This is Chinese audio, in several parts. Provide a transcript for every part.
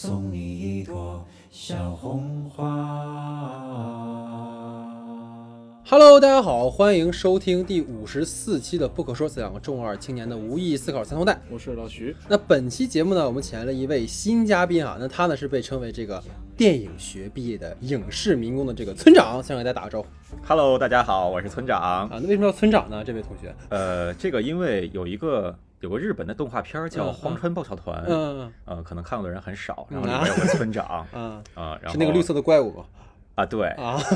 送你一朵小红花。Hello，大家好，欢迎收听第五十四期的《不可说》，两个重二青年的无意义思考三头带。我是老徐。那本期节目呢，我们请来了一位新嘉宾啊，那他呢是被称为这个电影学毕业的影视民工的这个村长，先给大家打个招呼。Hello，大家好，我是村长啊。那为什么叫村长呢？这位同学？呃，这个因为有一个有个日本的动画片叫《荒川爆笑团》，嗯嗯，呃，可能看过的人很少，然后里面有个村长，嗯啊，是那个绿色的怪物吗？啊，对啊。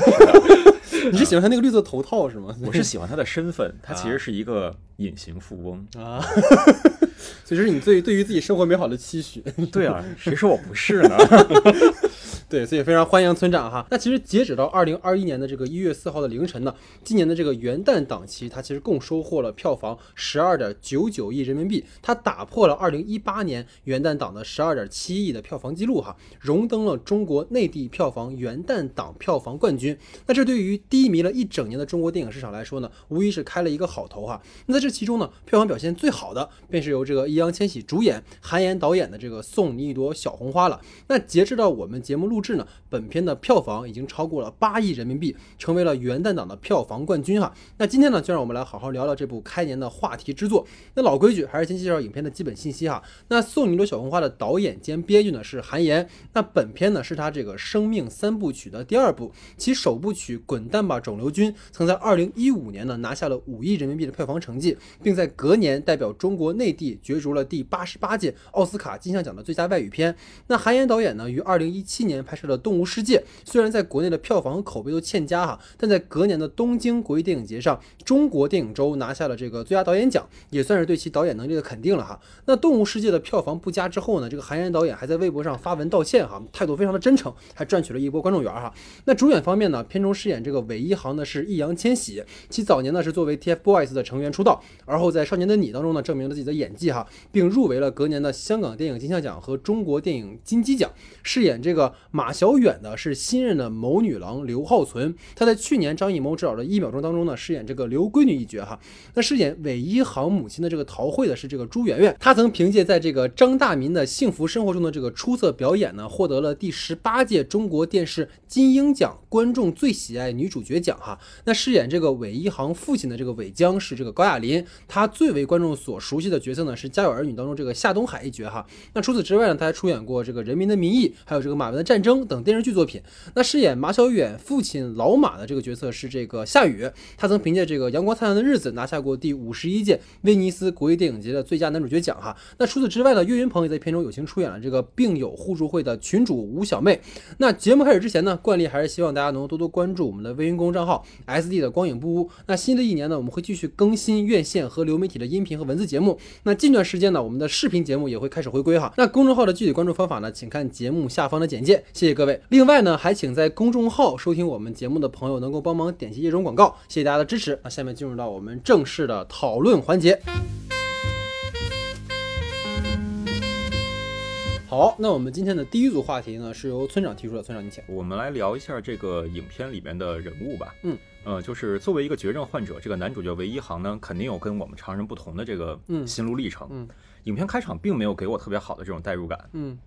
你是喜欢他那个绿色头套是吗？我是喜欢他的身份，他其实是一个隐形富翁啊，所以这是你对对于自己生活美好的期许。对啊，谁说我不是呢？对，所以非常欢迎村长哈。那其实截止到二零二一年的这个一月四号的凌晨呢，今年的这个元旦档期，它其实共收获了票房十二点九九亿人民币，它打破了二零一八年元旦档的十二点七亿的票房记录哈，荣登了中国内地票房元旦档票房冠军。那这对于低迷了一整年的中国电影市场来说呢，无疑是开了一个好头哈。那在这其中呢，票房表现最好的便是由这个易烊千玺主演、韩延导演的这个《送你一朵小红花》了。那截止到我们节目录。制呢，本片的票房已经超过了八亿人民币，成为了元旦档的票房冠军哈。那今天呢，就让我们来好好聊聊这部开年的话题之作。那老规矩，还是先介绍影片的基本信息哈。那《送你一朵小红花》的导演兼编剧呢是韩延，那本片呢是他这个生命三部曲的第二部，其首部曲《滚蛋吧，肿瘤君》曾在二零一五年呢拿下了五亿人民币的票房成绩，并在隔年代表中国内地角逐了第八十八届奥斯卡金像奖的最佳外语片。那韩延导演呢于二零一七年拍。摄的《动物世界》虽然在国内的票房和口碑都欠佳哈，但在隔年的东京国际电影节上，中国电影周拿下了这个最佳导演奖，也算是对其导演能力的肯定了哈。那《动物世界》的票房不佳之后呢，这个韩延导演还在微博上发文道歉哈，态度非常的真诚，还赚取了一波观众缘哈。那主演方面呢，片中饰演这个韦一航的是易烊千玺，其早年呢是作为 TFBOYS 的成员出道，而后在《少年的你》当中呢证明了自己的演技哈，并入围了隔年的香港电影金像奖和中国电影金鸡奖，饰演这个马。小远呢是新任的谋女郎刘浩存，她在去年张艺谋执导的一秒钟当中呢饰演这个刘闺女一角哈。那饰演韦一航母亲的这个陶慧的是这个朱媛媛，她曾凭借在这个张大民的幸福生活中的这个出色表演呢，获得了第十八届中国电视金鹰奖观众最喜爱女主角奖哈。那饰演这个韦一航父亲的这个韦江是这个高亚麟，他最为观众所熟悉的角色呢是《家有儿女》当中这个夏东海一角哈。那除此之外呢，他还出演过这个《人民的名义》，还有这个《马文的战争》。等电视剧作品，那饰演马小远父亲老马的这个角色是这个夏雨，他曾凭借这个《阳光灿烂的日子》拿下过第五十一届威尼斯国际电影节的最佳男主角奖哈。那除此之外呢，岳云鹏也在片中友情出演了这个病友互助会的群主吴小妹。那节目开始之前呢，惯例还是希望大家能多多关注我们的微云公账号 S D 的光影不污。那新的一年呢，我们会继续更新院线和流媒体的音频和文字节目。那近段时间呢，我们的视频节目也会开始回归哈。那公众号的具体关注方法呢，请看节目下方的简介。谢谢各位。另外呢，还请在公众号收听我们节目的朋友能够帮忙点击页中广告，谢谢大家的支持。那下面进入到我们正式的讨论环节。好，那我们今天的第一组话题呢，是由村长提出的。村长，你请。我们来聊一下这个影片里面的人物吧。嗯，呃，就是作为一个绝症患者，这个男主角韦一航呢，肯定有跟我们常人不同的这个心路历程。嗯，影片开场并没有给我特别好的这种代入感。嗯。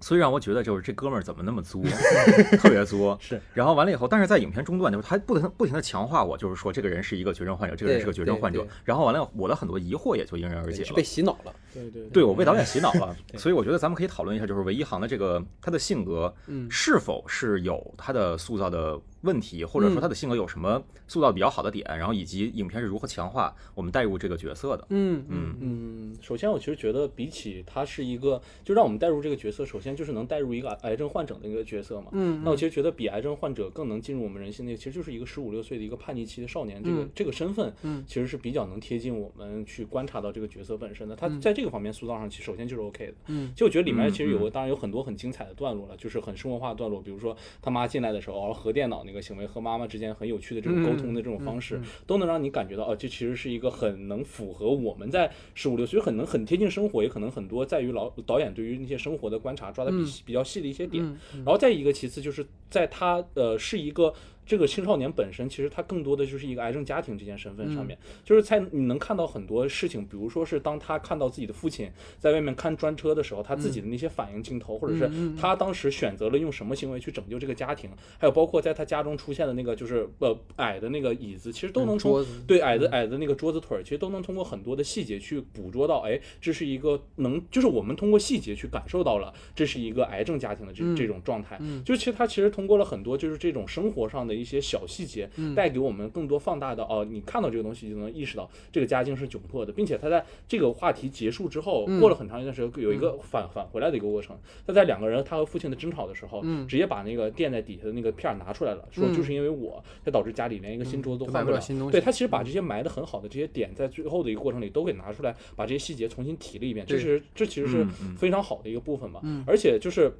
所以让我觉得就是这哥们儿怎么那么作，特别作。是，然后完了以后，但是在影片中段，就是他不停不停的强化我，就是说这个人是一个绝症患者，这个人是个绝症患者。然后完了，我的很多疑惑也就迎刃而解了。被洗脑了，对对，对我被导演洗脑了。所以我觉得咱们可以讨论一下，就是韦一航的这个他的性格，嗯，是否是有他的塑造的。问题，或者说他的性格有什么塑造比较好的点，然后以及影片是如何强化我们带入这个角色的。嗯嗯嗯。首先，我其实觉得比起他是一个，就让我们带入这个角色，首先就是能带入一个癌症患者的一个角色嘛。嗯。那我其实觉得比癌症患者更能进入我们人心的，其实就是一个十五六岁的一个叛逆期的少年，这个这个身份，嗯，其实是比较能贴近我们去观察到这个角色本身的。他在这个方面塑造上，其实首先就是 OK 的。嗯。就我觉得里面其实有个，当然有很多很精彩的段落了，就是很生活化的段落，比如说他妈进来的时候，核电脑那个行为和妈妈。之间很有趣的这种沟通的这种方式，都能让你感觉到，哦，这其实是一个很能符合我们在十五六岁，很能很贴近生活，也可能很多在于老导演对于那些生活的观察抓的比比较细的一些点。然后再一个，其次就是在他呃是一个。这个青少年本身，其实他更多的就是一个癌症家庭这件身份上面，就是在你能看到很多事情，比如说是当他看到自己的父亲在外面看专车的时候，他自己的那些反应镜头，或者是他当时选择了用什么行为去拯救这个家庭，还有包括在他家中出现的那个就是呃矮的那个椅子，其实都能从对矮的矮的那个桌子腿儿，其实都能通过很多的细节去捕捉到，哎，这是一个能，就是我们通过细节去感受到了这是一个癌症家庭的这、这种状态。就是其实他其实通过了很多就是这种生活上的一些小细节，带给我们更多放大的哦，你看到这个东西就能意识到这个家境是窘迫的，并且他在这个话题结束之后，过了很长一段时间，有一个返返回来的一个过程。他在两个人他和父亲的争吵的时候，直接把那个垫在底下的那个片儿拿出来了，说就是因为我，才导致家里连一个新桌子都买换不了。不了新东。西对他其实把这些埋的很好的这些点，在最后的一个过程里都给拿出来，把这些细节重新提了一遍，这对。是这其实是非常好的一个部分吧。而且就是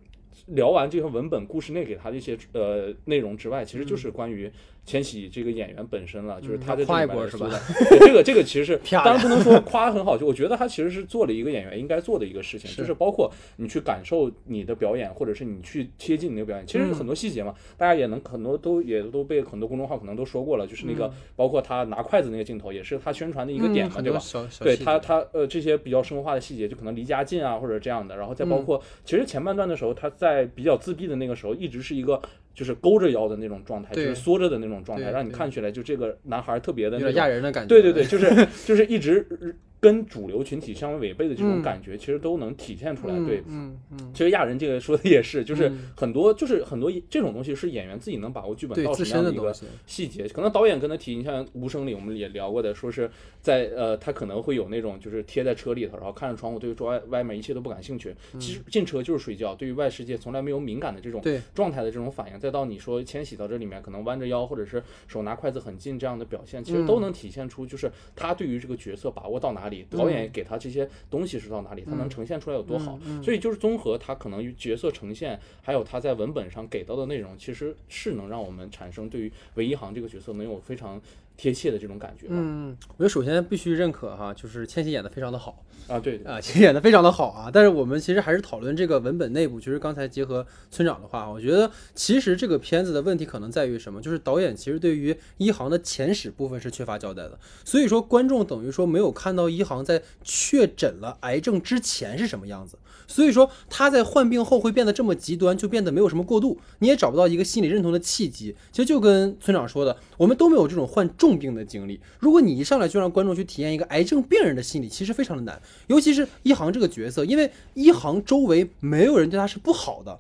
聊完这个文本故事内给他的一些呃内容之外，其实就是关于千玺这个演员本身了，就是他在这夸里一波是吧。对这个这个其实 是当然不能说夸得很好，就我觉得他其实是做了一个演员应该做的一个事情，就是包括你去感受你的表演，或者是你去贴近你的表演，其实嗯很多细节嘛，大家也能很多都也都被很多公众号可能都说过了，就是那个包括他拿筷子那个镜头，也是他宣传的一个点嘛，对吧？对他他呃这些比较生活化的细节，就可能离家近啊或者这样的，然后再嗯。包括、其实前半段的时候，他在比较自闭的那个时候，一直是一个就是勾着腰的那种状态，就是缩着的那种状态，让你看起来就这个男孩特别的有点那种亚人的感觉。对对对，就是就是一直跟主流群体相违背的这种嗯。感觉，其实都能体现出来。嗯对，嗯嗯，其实亚人这个说的也是，就是嗯。很多就是很多这种东西是演员自己能把握剧本到什么样的一个细节，可能导演跟他提，你像《无声》里我们也聊过的，说是在呃，他可能会有那种就是贴在车里头，然后看着窗户，对于外外面一切都不感兴趣。其实进车就是睡觉，对于外世界从来没有敏感的这种状态的这种反应，再到你说迁徙到这里面可能弯着腰，或者是手拿筷子很近这样的表现，其实嗯。都能体现出就是他对于这个角色把握到哪里，导演给他这些东西是到哪里，他能呈现出来有多好。所以就是综合他可能与角色呈现，还有他在文本上给到的内容，其实是能让我们产生对于韦一航这个角色能有非常贴切的这种感觉吧。嗯，我觉得首先必须认可哈，就是千玺演的非常的好啊，对，啊，演的非常的好啊。但是我们其实还是讨论这个文本内部，就是刚才结合村长的话，我觉得其实这个片子的问题可能在于什么？就是导演其实对于一航的前史部分是缺乏交代的，所以说观众等于说没有看到一航在确诊了癌症之前是什么样子。所以说他在患病后会变得这么极端，就变得没有什么过渡，你也找不到一个心理认同的契机。其实就跟村长说的，我们都没有这种患重病的经历。如果你一上来就让观众去体验一个癌症病人的心理，其实非常的难。尤其是一航这个角色，因为一航周围没有人对他是不好的，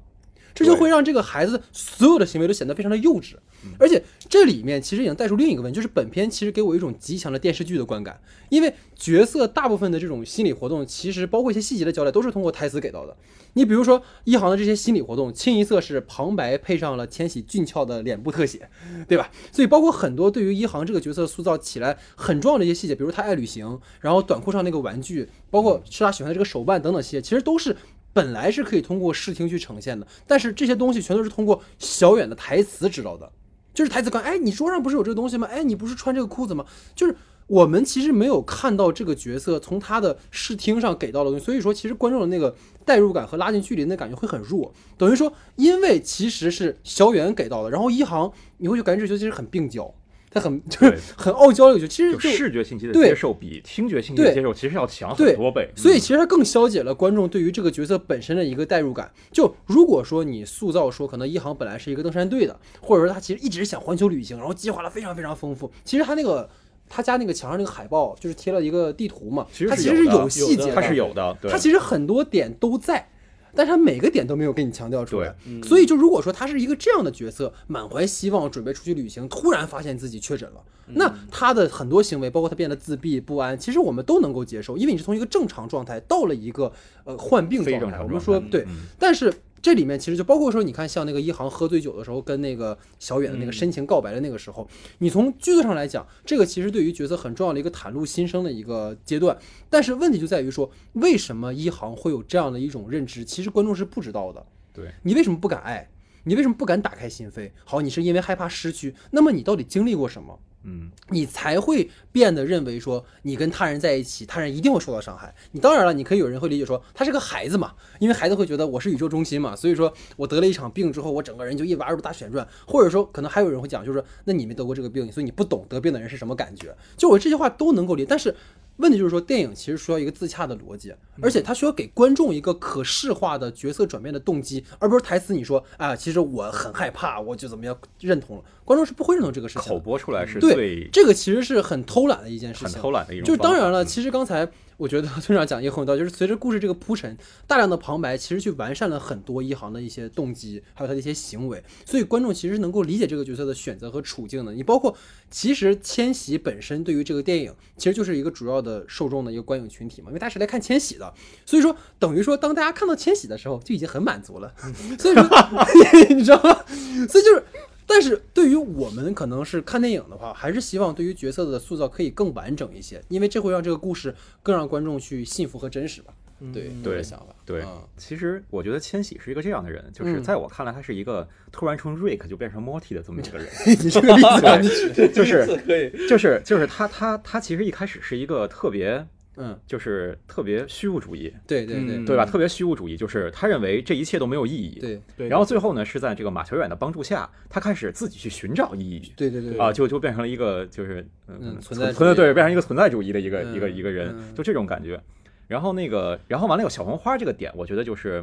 这就会让这个孩子所有的行为都显得非常的幼稚。而且这里面其实已经带出另一个问题，就是本片其实给我一种极强的电视剧的观感，因为角色大部分的这种心理活动，其实包括一些细节的交代，都是通过台词给到的。你比如说一航的这些心理活动，清一色是旁白配上了千玺俊俏的脸部特写，对吧？所以包括很多对于一航这个角色塑造起来很重要的一些细节，比如他爱旅行，然后短裤上那个玩具，包括是他喜欢的这个手办等等细节，其实都是本来是可以通过视听去呈现的，但是这些东西全都是通过小远的台词知道的。就是台词刚，哎，你桌上不是有这个东西吗？哎，你不是穿这个裤子吗？就是我们其实没有看到这个角色从他的视听上给到的东西，所以说其实观众的那个代入感和拉近距离的感觉会很弱。等于说，因为其实是小远给到的，然后一航你会就感觉这角色其实很病娇，他很就是很傲娇的一个角色，其实就就视觉信息的对。接受比听觉信息的对。接受其实要强很多倍。所以嗯。其实它更消解了观众对于这个角色本身的一个代入感。就如果说你塑造说可能一航本来是一个登山队的，或者说他其实一直想环球旅行，然后计划的非常非常丰富，其实他那个他家那个墙上那个海报就是贴了一个地图嘛，其实它其实是是有细节的，它是有的，对。它其实很多点都在，但是他每个点都没有给你强调出来。嗯所以就如果说他是一个这样的角色，满怀希望准备出去旅行，突然发现自己确诊了，嗯那他的很多行为，包括他变得自闭不安，其实我们都能够接受，因为你是从一个正常状态到了一个呃患病状态。非正常我们说对，嗯但是。这里面其实就包括说，你看像那个一航喝醉酒的时候，跟那个小远的那个嗯深情告白的那个时候，你从剧作上来讲，这个其实对于角色很重要的一个袒露心声的一个阶段。但是问题就在于说，为什么一航会有这样的一种认知？其实观众是不知道的。对，你为什么不敢爱？你为什么不敢打开心扉？好，你是因为害怕失去，那么你到底经历过什么？嗯，你才会变得认为说你跟他人在一起，他人一定会受到伤害。你当然了，你可以有人会理解说他是个孩子嘛，因为孩子会觉得我是宇宙中心嘛，所以说我得了一场病之后，我整个人就一瓦入大旋转，或者说可能还有人会讲，就是说那你没得过这个病，所以你不懂得病的人是什么感觉。就我这些话都能够理解，但是。问题就是说，电影其实需要一个自洽的逻辑，而且它需要给观众一个可视化的角色转变的动机，而不是台词你说啊，其实我很害怕，我就怎么样认同了，观众是不会认同这个事情的。口播出来是对最这个其实是很偷懒的一件事很情，偷懒的一种。就是当然了，嗯其实刚才我觉得 村长讲也很有道理，就是随着故事这个铺陈，大量的旁白其实去完善了很多一航的一些动机，还有他的一些行为，所以观众其实能够理解这个角色的选择和处境的。你包括其实千玺本身对于这个电影其实就是一个主要的受众的一个观影群体嘛，因为大家是来看千玺的，所以说等于说当大家看到千玺的时候就已经很满足了，所以说 你知道吗？所以就是。但是对于我们可能是看电影的话，还是希望对于角色的塑造可以更完整一些，因为这会让这个故事更让观众去信服和真实吧。对，对的想法。对嗯，其实我觉得千玺是一个这样的人，就是嗯在我看来，他是一个突然从 Rick 就变成 Morty 的这么一个人。你这个例子就是可以，就是就是他他他其实一开始是一个特别嗯，就是特别虚无主义，对对对。嗯。对吧？特别虚无主义，就是他认为这一切都没有意义。对对。然后最后呢，是在这个马小远的帮助下，他开始自己去寻找意义。对对对啊，就就变成了一个就是嗯嗯存在存在对，变成一个存在主义的一个一个嗯一个人嗯，就这种感觉。然后那个，然后完了有小红花这个点，我觉得就是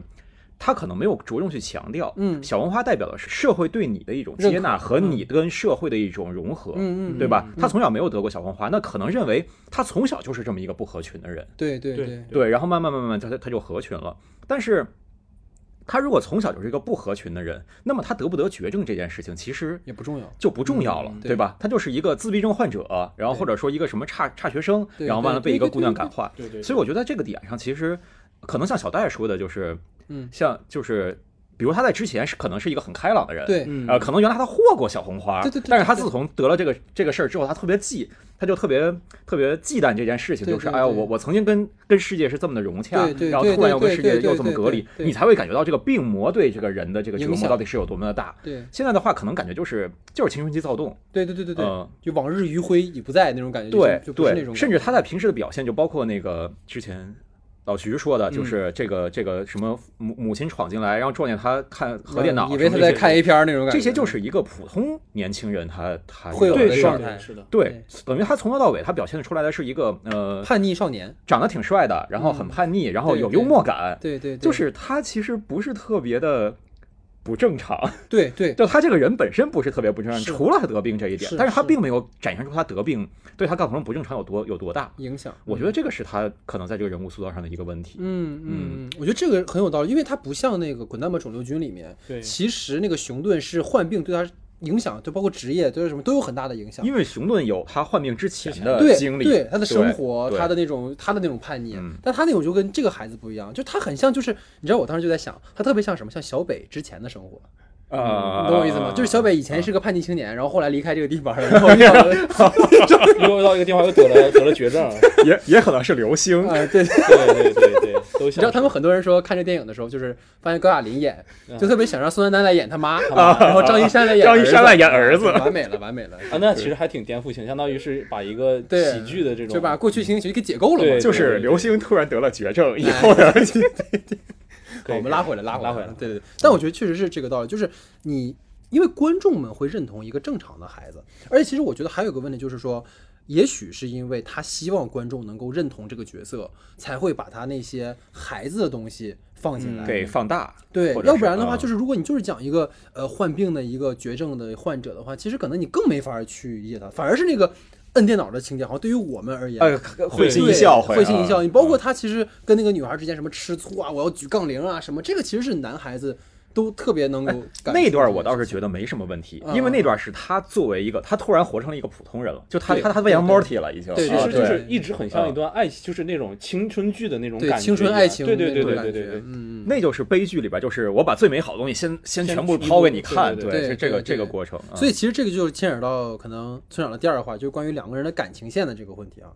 他可能没有着重去强调，嗯小红花代表的是社会对你的一种接纳和你跟社会的一种融合，嗯嗯对吧？他从小没有得过小红花，那可能认为他从小就是这么一个不合群的人，对对对对，然后慢慢慢慢他他他就合群了，但是。他如果从小就是一个不合群的人，那么他得不得绝症这件事情其实也不重要。就不重要了，嗯对吧？他就是一个自闭症患者，然后或者说一个什么差差学生，然后完了被一个姑娘感化。对对，所以我觉得在这个点上，其实可能像小戴说的，就是嗯，像就是，比如他在之前是可能是一个很开朗的人，，对，嗯呃，可能原来他获过小红花，对对对对但是他自从得了这个这个事儿之后，他特别忌，他就特别特别忌惮这件事情，就是哎呀，我我曾经跟跟世界是这么的融洽对，然后突然又跟世界又这么隔离你才会感觉到这个病魔对这个人的这个折影响磨到底是有多么的大。对现在的话，可能感觉就是就是青春期躁动，对对对对对嗯，就往日余晖已不在那种感觉，对就是那对，种，甚至他在平时的表现，就包括那个之前老徐说的，嗯。就是这个这个什么母母亲闯进来，然后撞见他看核电脑嗯以为他在看 A 片儿那种感觉，这些就是一个普通年轻人他他会有的事儿。的状态是的，对，等于他从头到尾，他表现出来的是一个呃，叛逆少年，长得挺帅的，然后很嗯。叛逆，然后对对有幽默感，对对，对。就是他其实不是特别的不正常，对对。就他这个人本身不是特别不正常，除了他得病这一点，但是他并没有展现出他得病对他造成不正常有多有多大。影响，我觉得这个是他可能在这个人物塑造上的一个问题。嗯嗯。嗯，我觉得这个很有道理，因为他不像那个《滚蛋吧肿瘤君》里面，对。其实那个熊顿是患病对他影响，就包括职业，对他什么都有很大的影响。因为熊顿有他患病之前的经历，对他的生活，他的那种他的那种叛逆嗯，但他那种就跟这个孩子不一样，就他很像，就是你知道，我当时就在想，他特别像什么？像小北之前的生活，啊，你懂我意思吗？就是小北以前是个叛逆青年，然后后来离开这个地方，然后遇到了，又到一个地方又得了得了绝症，也也可能是流星，啊，对，对对对对，你知道他们很多人说看这电影的时候，就是发现高亚麟演，嗯。就特别想让宋丹丹来演他妈，然后张一山来演 张一山儿子来演儿子完美了，完美了，啊，那其实还挺颠覆性，相当于是把一个喜剧的这种，就把过去情绪给解构了嘛。就是流星突然得了绝症以哎后呢，可以好，我们拉回来，拉回来，拉回来对对对。但我觉得确实是这个道理，就是你因为观众们会认同一个正常的孩子，而且其实我觉得还有个问题就是说。也许是因为他希望观众能够认同这个角色，才会把他那些孩子的东西放进来。嗯给放大，对要不然的话，嗯就是如果你就是讲一个呃患病的一个绝症的患者的话，其实可能你更没法去理解他，反而是那个摁电脑的情节，好像对于我们而言，呃，会心一笑，会心一笑。啊你包括他其实跟那个女孩之间什么吃醋啊，我要举杠铃啊什么，这个其实是男孩子都特别能够感那段我倒是觉得没什么问题，嗯因为那段是他作为一个，他突然活成了一个普通人了，就他他他变成对 Morty 了，已经。其实就是一直很像一段爱，就是那种青春剧的那种感觉，青春爱情对对对对对对对，嗯嗯，那就是悲剧里边，就是我把最美好的东西先先先全部抛给你看，对对是这个这个过程。啊。所以其实这个就牵扯到可能村长的第二话，就是关于两个人的感情线的这个问题啊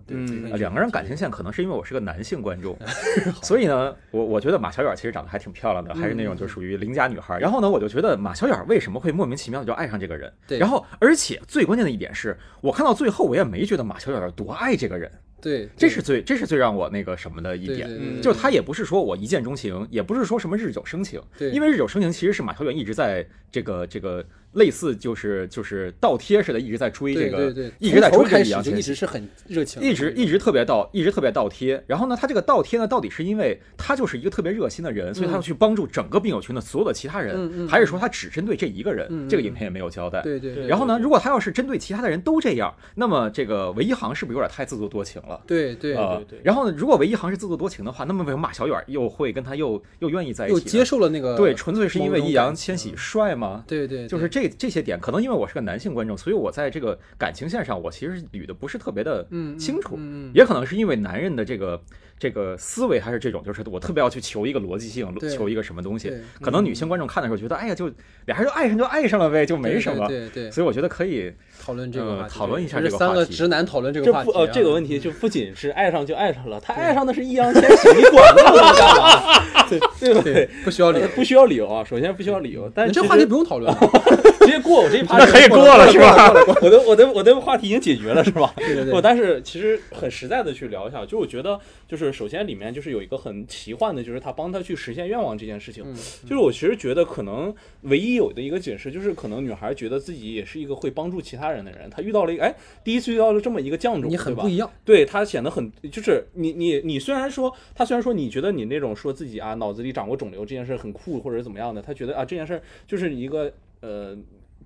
两个人感情线可能是因为我是个男性观众，所以呢，我我觉得马小远其实长得还挺漂亮的，还是那种就属于邻家女孩儿。然后呢，我就觉得马小远为什么会莫名其妙的就爱上这个人？对然后而且最关键的一点是我看到最后，我也没觉得马小远有多爱这个人。对，这是最这是最让我那个什么的一点，对对对就他也不是说我一见钟情，也不是说什么日久生情，对因为日久生情其实是马小远一直在这个这个类似就是就是倒贴似的一直在追这个，对对对，一直在追这个易烊千玺。一直是很热情，一直一直特别倒，一直特别倒贴。然后呢，他这个倒贴呢，到底是因为他就是一个特别热心的人，所以他要去帮助整个病友群的所有的其他人，嗯嗯还是说他只针对这一个人？这个影片也没有交代。对对对，然后呢，如果他要是针对其他的人都这样，那么这个韦一航是不是有点太自作多情了？对对呃对对然后呢，如果韦一航是自作多情的话，那么为什么马小远又会跟他又又愿意在一起？又接受了那个对，纯粹是因为易烊千玺帅吗？对对，就是这这这些点，可能因为我是个男性观众，所以我在这个感情线上，我其实捋的不是特别的清楚。嗯嗯也可能是因为男人的这个这个思维还是这种，就是我特别要去求一个逻辑性，求一个什么东西对。可能女性观众看的时候觉得，哎呀，就俩人就爱上就爱上了呗，就没什么。对对对，所以我觉觉得可以讨论这个呃，讨论一下这是三个话题个直男讨论这这个话题啊，不呃这个问题就不仅是爱上就爱上了，他爱上的是易烊千玺，你管那么多干嘛？对对不对对？不需要理由，不需要理由啊，首先不需要理由，但是这话题不用讨论，直接过我这一趴那可以过了是吧？我的我的我的话题已经解决了是吧？对对对不，但是其实很实在的去聊一下，就我觉得，就是首先里面就是有一个很奇幻的，就是他帮他去实现愿望这件事情。嗯就是我其实觉得可能唯一有的一个解释，就是可能女孩觉得自己也是一个会帮助其他人的人，她遇到了一个哎，第一次遇到了这么一个犟种，你很对吧不一样，对她显得很，就是你你你虽然说她虽然说你觉得你那种说自己啊脑子里长过肿瘤这件事很酷或者怎么样的，她觉得啊这件事就是一个呃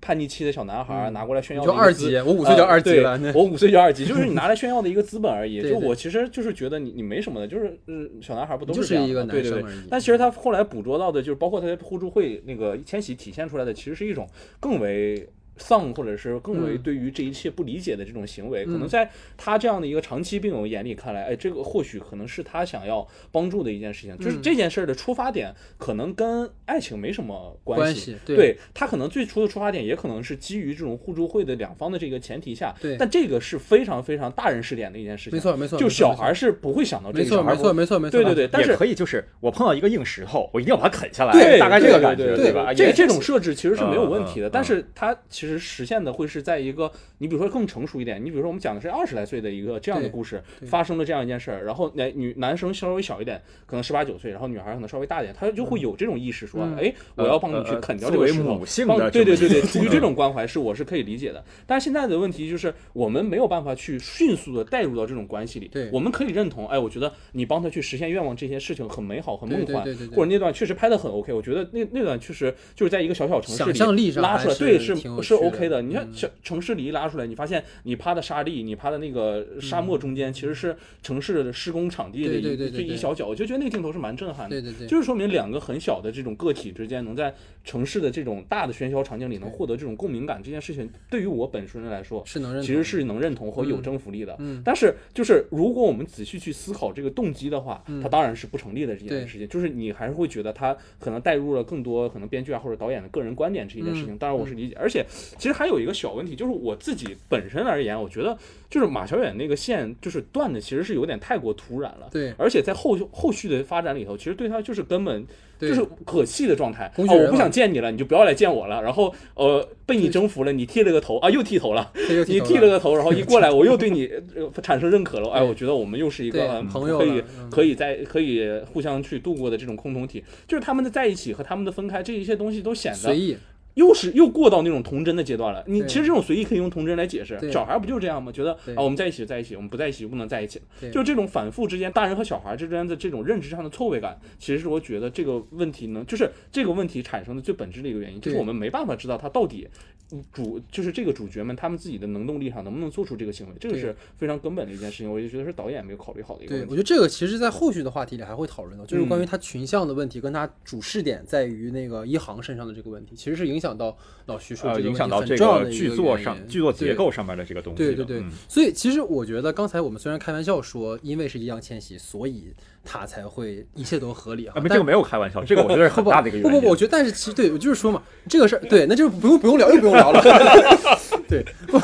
叛逆期的小男孩拿过来炫耀就二级，我五岁就二级了，我五岁就二级，就是你拿来炫耀的一个资本而已。就我其实就是觉得你你没什么的，就是嗯小男孩不都是这样一个吗对对对。但其实他后来捕捉到的，就是包括他在互助会那个千玺体现出来的，其实是一种更为。丧，或者是更为嗯。对于这一切不理解的这种行为，可嗯。能在他这样的一个长期病友眼里看来，哎，这个或许可能是他想要帮助的一件事情，就是嗯。这件事儿的出发点可能跟爱情没什么系关系，对。对他可能最初的出发点也可能是基于这种互助会的两方的这个前提下，对。但这个是非常非常大人视点的一件事情，没错没错，就没错小孩，是不会想到这没错个，小孩不没错没错没错，对对对，但是也可以，就是我碰到一个硬石头，我一定要把它啃下来，对，大概这个感觉，对对吧？这这种设置其实是没有问题的，但是它其实实实现的会是在一个你比如说更成熟一点，你比如说我们讲的是二十来岁的一个这样的故事，发生了这样一件事儿，然后男女男生稍微小一点，可能十八九岁，然后女孩可能稍微大一点，他就会有这种意识，说，嗯哎，我要帮你去啃掉这个石头帮对对对对，出于这种关怀是我是可以理解的，但是现在的问题就是我们没有办法去迅速的带入到这种关系里。对我们可以认同，哎，我觉得你帮他去实现愿望这些事情很美好、很梦幻，对对对对对或者那段确实拍的很 OK。我觉得那那段确实就是在一个小小城市想象力上拉出来，对，是是 是 OK 的。你看嗯小城市里一拉出来，你发现你趴的沙地，你趴的那个沙漠中间，其实是城市的施工场地的一这一小角，我就觉得那个镜头是蛮震撼的。对对对，就是说明两个很小的这种个体之间，能在城市的这种大的喧嚣场景里能获得这种共鸣感，这件事情对于我本身人来说，是能认，其实是能认同和有嗯征服力的。嗯但是就是如果我们仔细去思考这个动机的话，嗯它当然是不成立的这件事情。就是你还是会觉得它可能带入了更多可能编剧啊或者导演的个人观点这一件事情。嗯当然我是理解，而且其实还有一个小问题，就是我自己本身而言，我觉得就是马小远那个线就是断的其实是有点太过突然了。对而且在后后续的发展里头，其实对他就是根本就是可气的状态。工具人，哦我不想见你了，你就不要来见我了。然后呃，被你征服了，你剃了个头啊，又剃头了。你剃了个头，然后一过来，我又对你呃产生认可了。哎，我觉得我们又是一个嗯朋友可以嗯可以在可以互相去度过的这种共同体。就是他们的在一起和他们的分开，这一些东西都显得随意，又是又过到那种童真的阶段了。你其实这种随意可以用童真来解释，小孩不就这样吗？觉得对啊，我们在一起就在一起，我们不在一起就不能在一起。了就这种反复之间，大人和小孩之间的这种认知上的错位感，其实是我觉得这个问题呢，就是这个问题产生的最本质的一个原因，就是我们没办法知道他到底主就是这个主角们他们自己的能动力上能不能做出这个行为，这个是非常根本的一件事情。我就觉得是导演没有考虑好的一个，问题。我觉得这个其实，在后续的话题里还会讨论到，就是关于嗯他群像的问题，跟他主视点在于那个一航身上的这个问题，其实是影响到老徐说呃，这个问题影响到这很重要个的剧作上剧作结构上面的这个东西的。对对对嗯，所以其实我觉得刚才我们虽然开玩笑说，因为是易烊千玺，所以他才会一切都合理啊，。没这个没有开玩笑，这个我觉得是很不大的一个原因。不不不，我觉得但是其实对我就是说嘛，这个事儿对，那就不用不用聊又不用聊了。对，不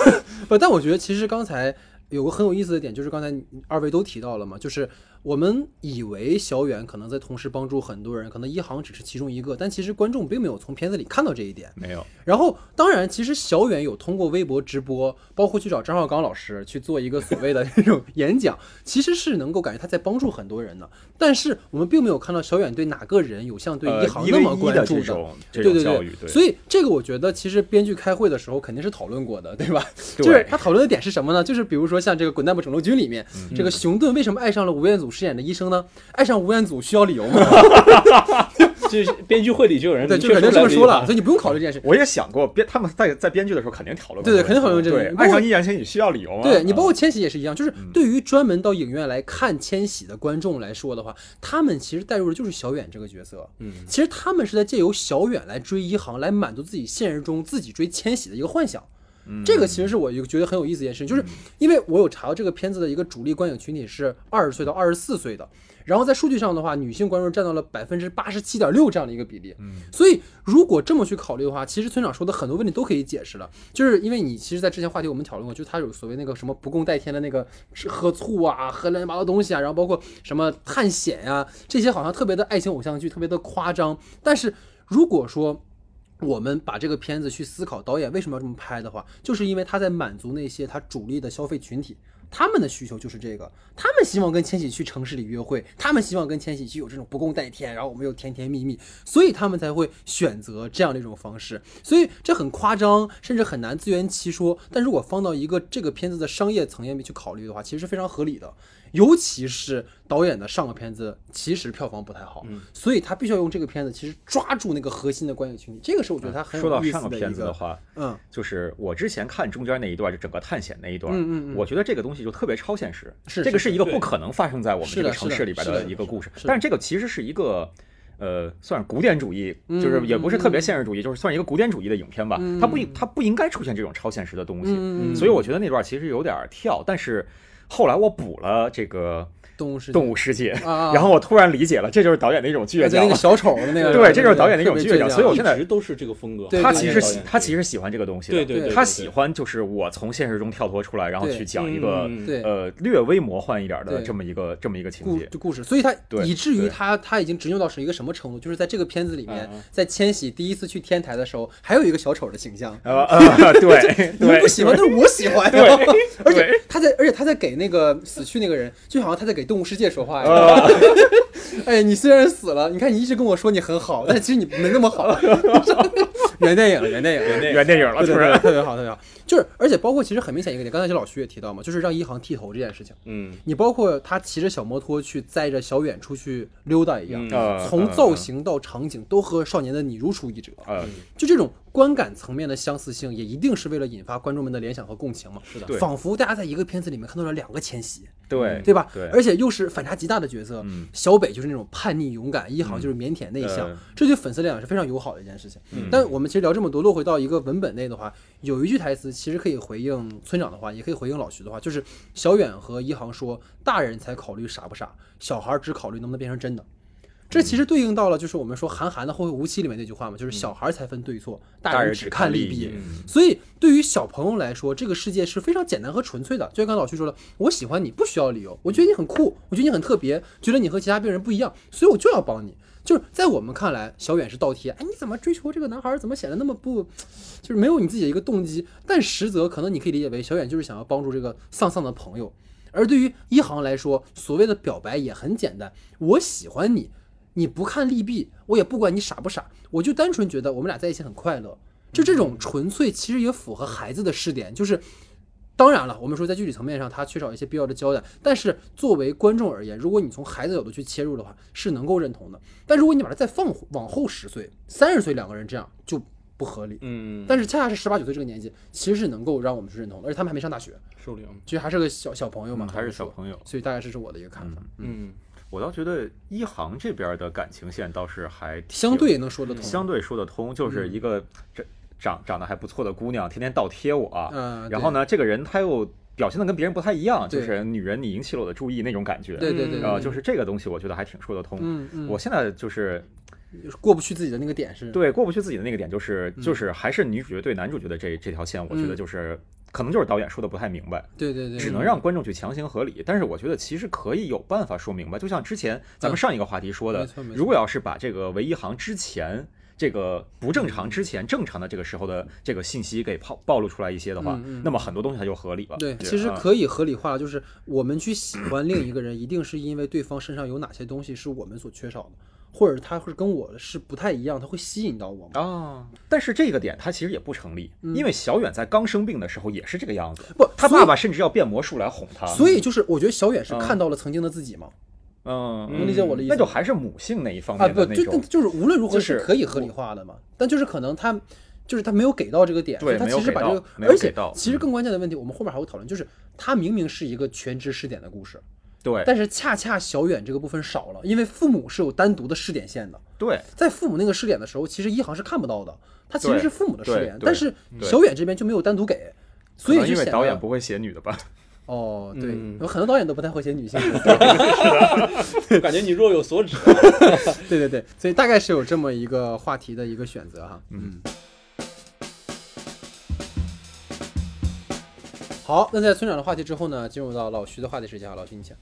不，但我觉得其实刚才有个很有意思的点，就是刚才二位都提到了嘛，就是我们以为小远可能在同时帮助很多人，可能一航只是其中一个，但其实观众并没有从片子里看到这一点。没有，然后，当然，其实小远有通过微博直播，包括去找张绍刚老师去做一个所谓的这种演讲，其实是能够感觉他在帮助很多人的。但是我们并没有看到小远对哪个人有像对呃一航那么关注这种这对对对，所以这个我觉得其实编剧开会的时候肯定是讨论过的，对吧？对就是他讨论的点是什么呢？就是比如说像这个《滚蛋吧，肿瘤君》里面，嗯这个熊顿为什么爱上了吴彦祖饰演的医生呢？爱上吴彦祖需要理由吗？就是编剧会里就有人对，就肯定这么说了，所以你不用考虑这件事。我也想过编他们在在编剧的时候肯定讨论过对对肯定讨论这个爱上易烊千玺需要理由吗？对你，包括嗯千玺也是一样，就是对于专门到影院来看千玺的观众来说的话，他们其实带入的就是小远这个角色。嗯，其实他们是在借由小远来追一航，来满足自己现实中自己追千玺的一个幻想。嗯这个其实是我一个觉得很有意思一件事情，就是因为我有查到这个片子的一个主力观影群体是二十岁到二十四岁的，然后在数据上的话，女性观众占到了百分之八十七点六这样的一个比例。嗯，所以如果这么去考虑的话，其实村长说的很多问题都可以解释了，就是因为你其实，在之前话题我们讨论过，就是他有所谓那个什么不共戴天的那个吃喝醋啊，喝乱七八糟东西啊，然后包括什么探险呀、这些好像特别的爱情偶像剧，特别的夸张。但是如果说我们把这个片子去思考导演为什么要这么拍的话，就是因为他在满足那些他主力的消费群体，他们的需求就是这个，他们希望跟千玺去城市里约会，他们希望跟千玺去有这种不共戴天，然后我们又甜甜蜜蜜，所以他们才会选择这样的一种方式。所以这很夸张，甚至很难自圆其说。但如果放到一个这个片子的商业层面去考虑的话，其实是非常合理的。尤其是导演的上个片子其实票房不太好，嗯所以他必须要用这个片子其实抓住那个核心的观影群体，这个是我觉得他很说到上个片子的话，嗯就是我之前看中间那一段，就整个探险那一段，嗯嗯嗯我觉得这个东西就特别超现实，是这个是一个不可能发生在我们这个城市里边的一个故事但是这个其实是一个。呃，算是古典主义，嗯就是也不是特别嗯现实主义，就是算一个古典主义的影片吧。它不应它不应该出现这种超现实的东西，嗯，所以我觉得那段其实有点跳。但是后来我补了这个动物世界。动物世界，啊，然后我突然理解了，这就是导演的一种倔强。那个。小丑的那个，对这就是导演的一种倔倔强。所以我现在一直都是这个风格。他其实喜他其实喜欢这个东西的，对对对，他对喜欢就是我从现实中跳脱出来，然后去讲一个呃略微魔幻一点的这么一个这么一个情节。故就故事，所以他对以至于他他已经执拗到是一个什么程度？就是在这个片子里面在千玺第一次去天台的时候，还有一个小丑的形象。呃呃，对 对。你们不喜欢，但是我喜欢。对。而且他在，而且他在给那个死去那个人，就好像他在给动物世界说话一样。呃 哎，你虽然死了，你看你一直跟我说你很好，但其实你没那么好。原电影了，原电影了，原原电影了，对对对，突然。特别好，特别好。就是，而且包括其实很明显一个点，刚才这老徐也提到嘛，就是让一航剃头这件事情。嗯你包括他骑着小摩托去载着小远出去溜达一样，从造型到场景都和少年的你如出一辙。嗯，就这种观感层面的相似性，也一定是为了引发观众们的联想和共情嘛。是的仿佛大家在一个片子里面看到了两个千玺，对对吧？对，而且又是反差极大的角色。嗯小北就是那种叛逆勇敢，一航就是腼腆内向，呃这对粉丝来讲是非常友好的一件事情。嗯但我们其实聊这么多，落回到一个文本内的话，有一句台词其实可以回应村长的话，也可以回应老徐的话，就是小远和一航说：“大人才考虑傻不傻，小孩只考虑能不能变成真的。”这其实对应到了就是我们说韩寒的《后会无期》里面那句话嘛，就是小孩才分对错，大人只看利弊所以对于小朋友来说，这个世界是非常简单和纯粹的。就像刚才老徐说了，我喜欢你不需要理由，我觉得你很酷，我觉得你很特别，觉得你和其他病人不一样，所以我就要帮你。就是在我们看来，小远是倒贴，哎，你怎么追求这个男孩？怎么显得那么不，就是没有你自己的一个动机？但实则可能你可以理解为，小远就是想要帮助这个丧丧的朋友。而对于一航来说，所谓的表白也很简单，我喜欢你，你不看利弊，我也不管你傻不傻，我就单纯觉得我们俩在一起很快乐。就这种纯粹，其实也符合孩子的视点，就是。当然了，我们说在具体层面上，他缺少一些必要的交代。但是作为观众而言，如果你从孩子角度去切入的话，是能够认同的。但如果你把它再放往后十岁、三十岁，两个人这样就不合理。嗯，但是恰恰是十八九岁这个年纪，其实是能够让我们去认同的，而且他们还没上大学，受领，其实还是个小小朋友嘛，嗯还是小朋友。所以大概这是我的一个看法。嗯我倒觉得一航这边的感情线倒是还相对能说得通，相对说得通，就是一个这长长得还不错的姑娘，天天倒贴我，嗯，然后呢，这个人他又表现的跟别人不太一样，就是女人你引起了我的注意那种感觉，对？对对啊，呃，就是这个东西，我觉得还挺说得通。嗯嗯，我现在就是过不去自己的那个点是，对过不去自己的那个点，就是嗯就是还是女主角对男主角的这这条线，我觉得嗯就是可能就是导演说的不太明白，对对对，只能让观众去强行合理。但是我觉得其实可以有办法说明白，就像之前咱们上一个话题说的如果要是把这个唯一行之前。这个不正常之前正常的这个时候的这个信息给暴暴露出来一些的话，嗯嗯那么很多东西它就合理了。对，其实啊可以合理化，就是我们去喜欢另一个人，一定是因为对方身上有哪些东西是我们所缺少的，或者他会跟我是不太一样，他会吸引到我们。啊，但是这个点他其实也不成立，因为小远在刚生病的时候也是这个样子，不他爸爸甚至要变魔术来哄他，所以就是我觉得小远是看到了曾经的自己嘛，嗯，能理解我的意思？那就还是母性那一方啊，不，就面的那种，就是无论如何是可以合理化的嘛，但就是可能他就是他没有给到这个点，对所以他其实把这个，而且其实嗯。更关键的问题，我们后面还会讨论，就是他明明是一个全知识点的故事，对但是恰恰小远这个部分少了，因为父母是有单独的试点线的，对在父母那个试点的时候，其实一航是看不到的，他其实是父母的试点，但是小远这边就没有单独给，所以因为就显得导演不会写女的吧？哦，对，嗯有很多导演都不太会写女性，我 感觉你若有所指。对对对，所以大概是有这么一个话题的一个选择哈。嗯。好，那在村长的话题之后呢，进入到老徐的话题时间啊，老徐你请。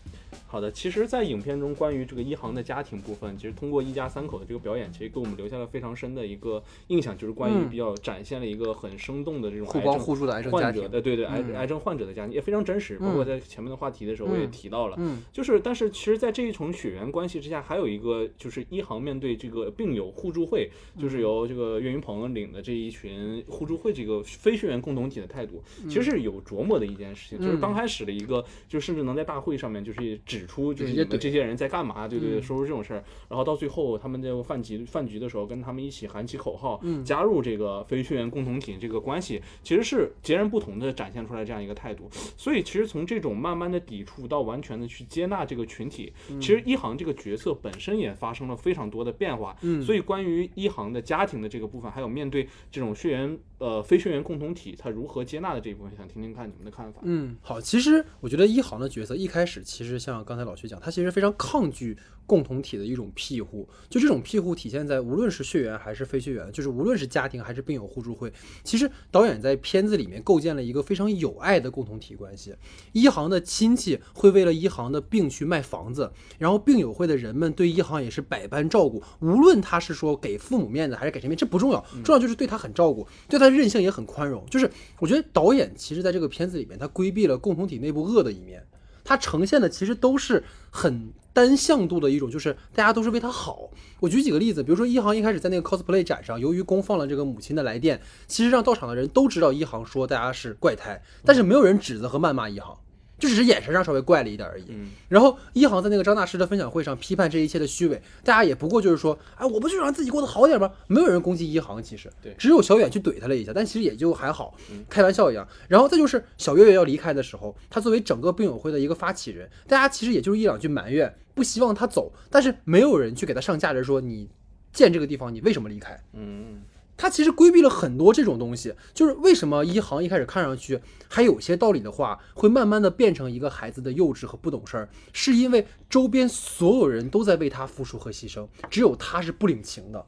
好的，其实，在影片中关于这个一航的家庭部分，其实通过一家三口的这个表演，其实给我们留下了非常深的一个印象，就是关于嗯。比较展现了一个很生动的这种互帮互助的癌症患者的，对对，癌症患者的家庭也非常真实，包括嗯。在前面的话题的时候我也嗯。提到了，嗯。就是，但是其实，在这一重血缘关系之下，还有一个就是一航面对这个病友互助会，嗯。就是由这个岳云鹏领的这一群互助会这个非血缘共同体的态度，其实是有琢磨的一件事情。就是嗯。刚开始的一个，就甚至能在大会上面就是指出，就是你们这些人在干嘛，对对对，嗯说出这种事儿，然后到最后他们在饭局饭局的时候，跟他们一起喊起口号，嗯加入这个非血缘共同体这个关系，其实是截然不同的展现出来这样一个态度。所以其实从这种慢慢的抵触到完全的去接纳这个群体，嗯其实一航这个角色本身也发生了非常多的变化。嗯所以关于一航的家庭的这个部分，还有面对这种血缘呃非血缘共同体，他如何接纳的这一部分，想听听看你们的看法。嗯，好，其实我觉得一航的角色一开始其实像刚才老徐讲，他其实非常抗拒共同体的一种庇护，就这种庇护体现在无论是血缘还是非血缘，就是无论是家庭还是病友互助会，其实导演在片子里面构建了一个非常有爱的共同体关系。一航的亲戚会为了一航的病去卖房子，然后病友会的人们对一航也是百般照顾，无论他是说给父母面子还是给谁面，这不重要，重要就是对他很照顾，对他的任性也很宽容。就是我觉得导演其实在这个片子里面，他规避了共同体内部恶的一面，他呈现的其实都是很单向度的一种，就是大家都是为他好。我举几个例子，比如说一航一开始在那个 cosplay 展上，由于公放了这个母亲的来电，其实让到场的人都知道一航说大家是怪胎，但是没有人指责和谩骂一航。就只是眼神上稍微怪了一点而已。嗯然后一航在那个张大师的分享会上批判这一切的虚伪，大家也不过就是说，哎，我不就让自己过得好点吗？没有人攻击一航，其实对只有小远去怼他了一下，但其实也就还好，开玩笑一样。然后再就是小月月要离开的时候，他作为整个病友会的一个发起人，大家其实也就是一两句埋怨，不希望他走，但是没有人去给他上价值说你建这个地方你为什么离开？嗯他其实规避了很多这种东西，就是为什么一航一开始看上去还有些道理的话，会慢慢的变成一个孩子的幼稚和不懂事儿，是因为周边所有人都在为他付出和牺牲，只有他是不领情的。